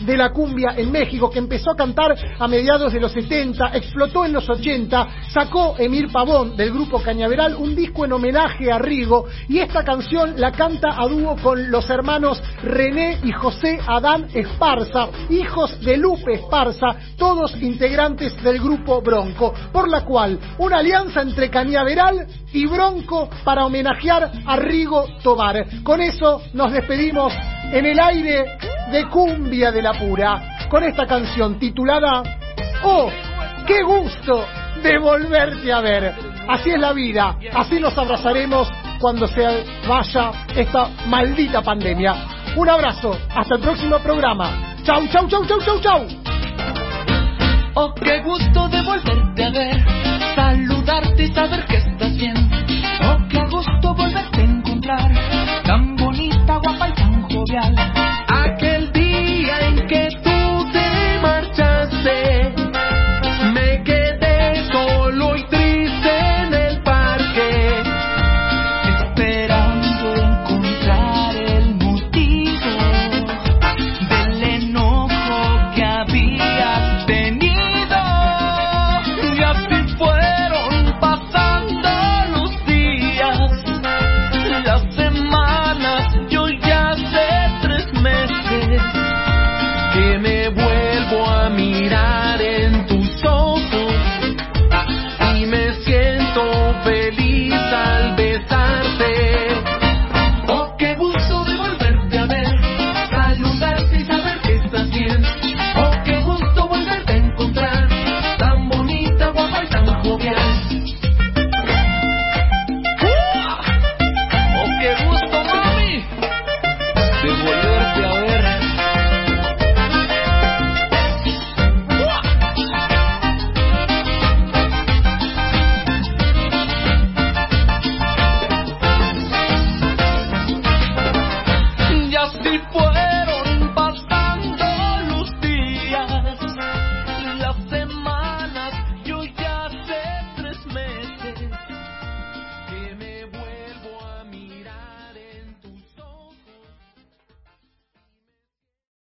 B: de la cumbia en México, que empezó a cantar a mediados de los 70, explotó en los 80, sacó Emir Pavón del grupo Cañaveral un disco en homenaje a Rigo y esta canción la canta a dúo con los hermanos René y José Adán Esparza, hijos de Lupe Esparza, todos integrantes del grupo Bronco, por la cual una alianza entre Cañaveral y Bronco para homenajear a Rigo Tobar. Con eso nos despedimos en el aire de Cumbia de la Pura con esta canción titulada Oh, qué gusto de volverte a ver. Así es la vida, así nos abrazaremos cuando se vaya esta maldita pandemia. Un abrazo, hasta el próximo programa. Chau, chau, chau, chau, chau, chau.
U: Oh, qué gusto de volverte a ver, saludarte y saber que estás bien. Oh, qué gusto volverte a encontrar mundial.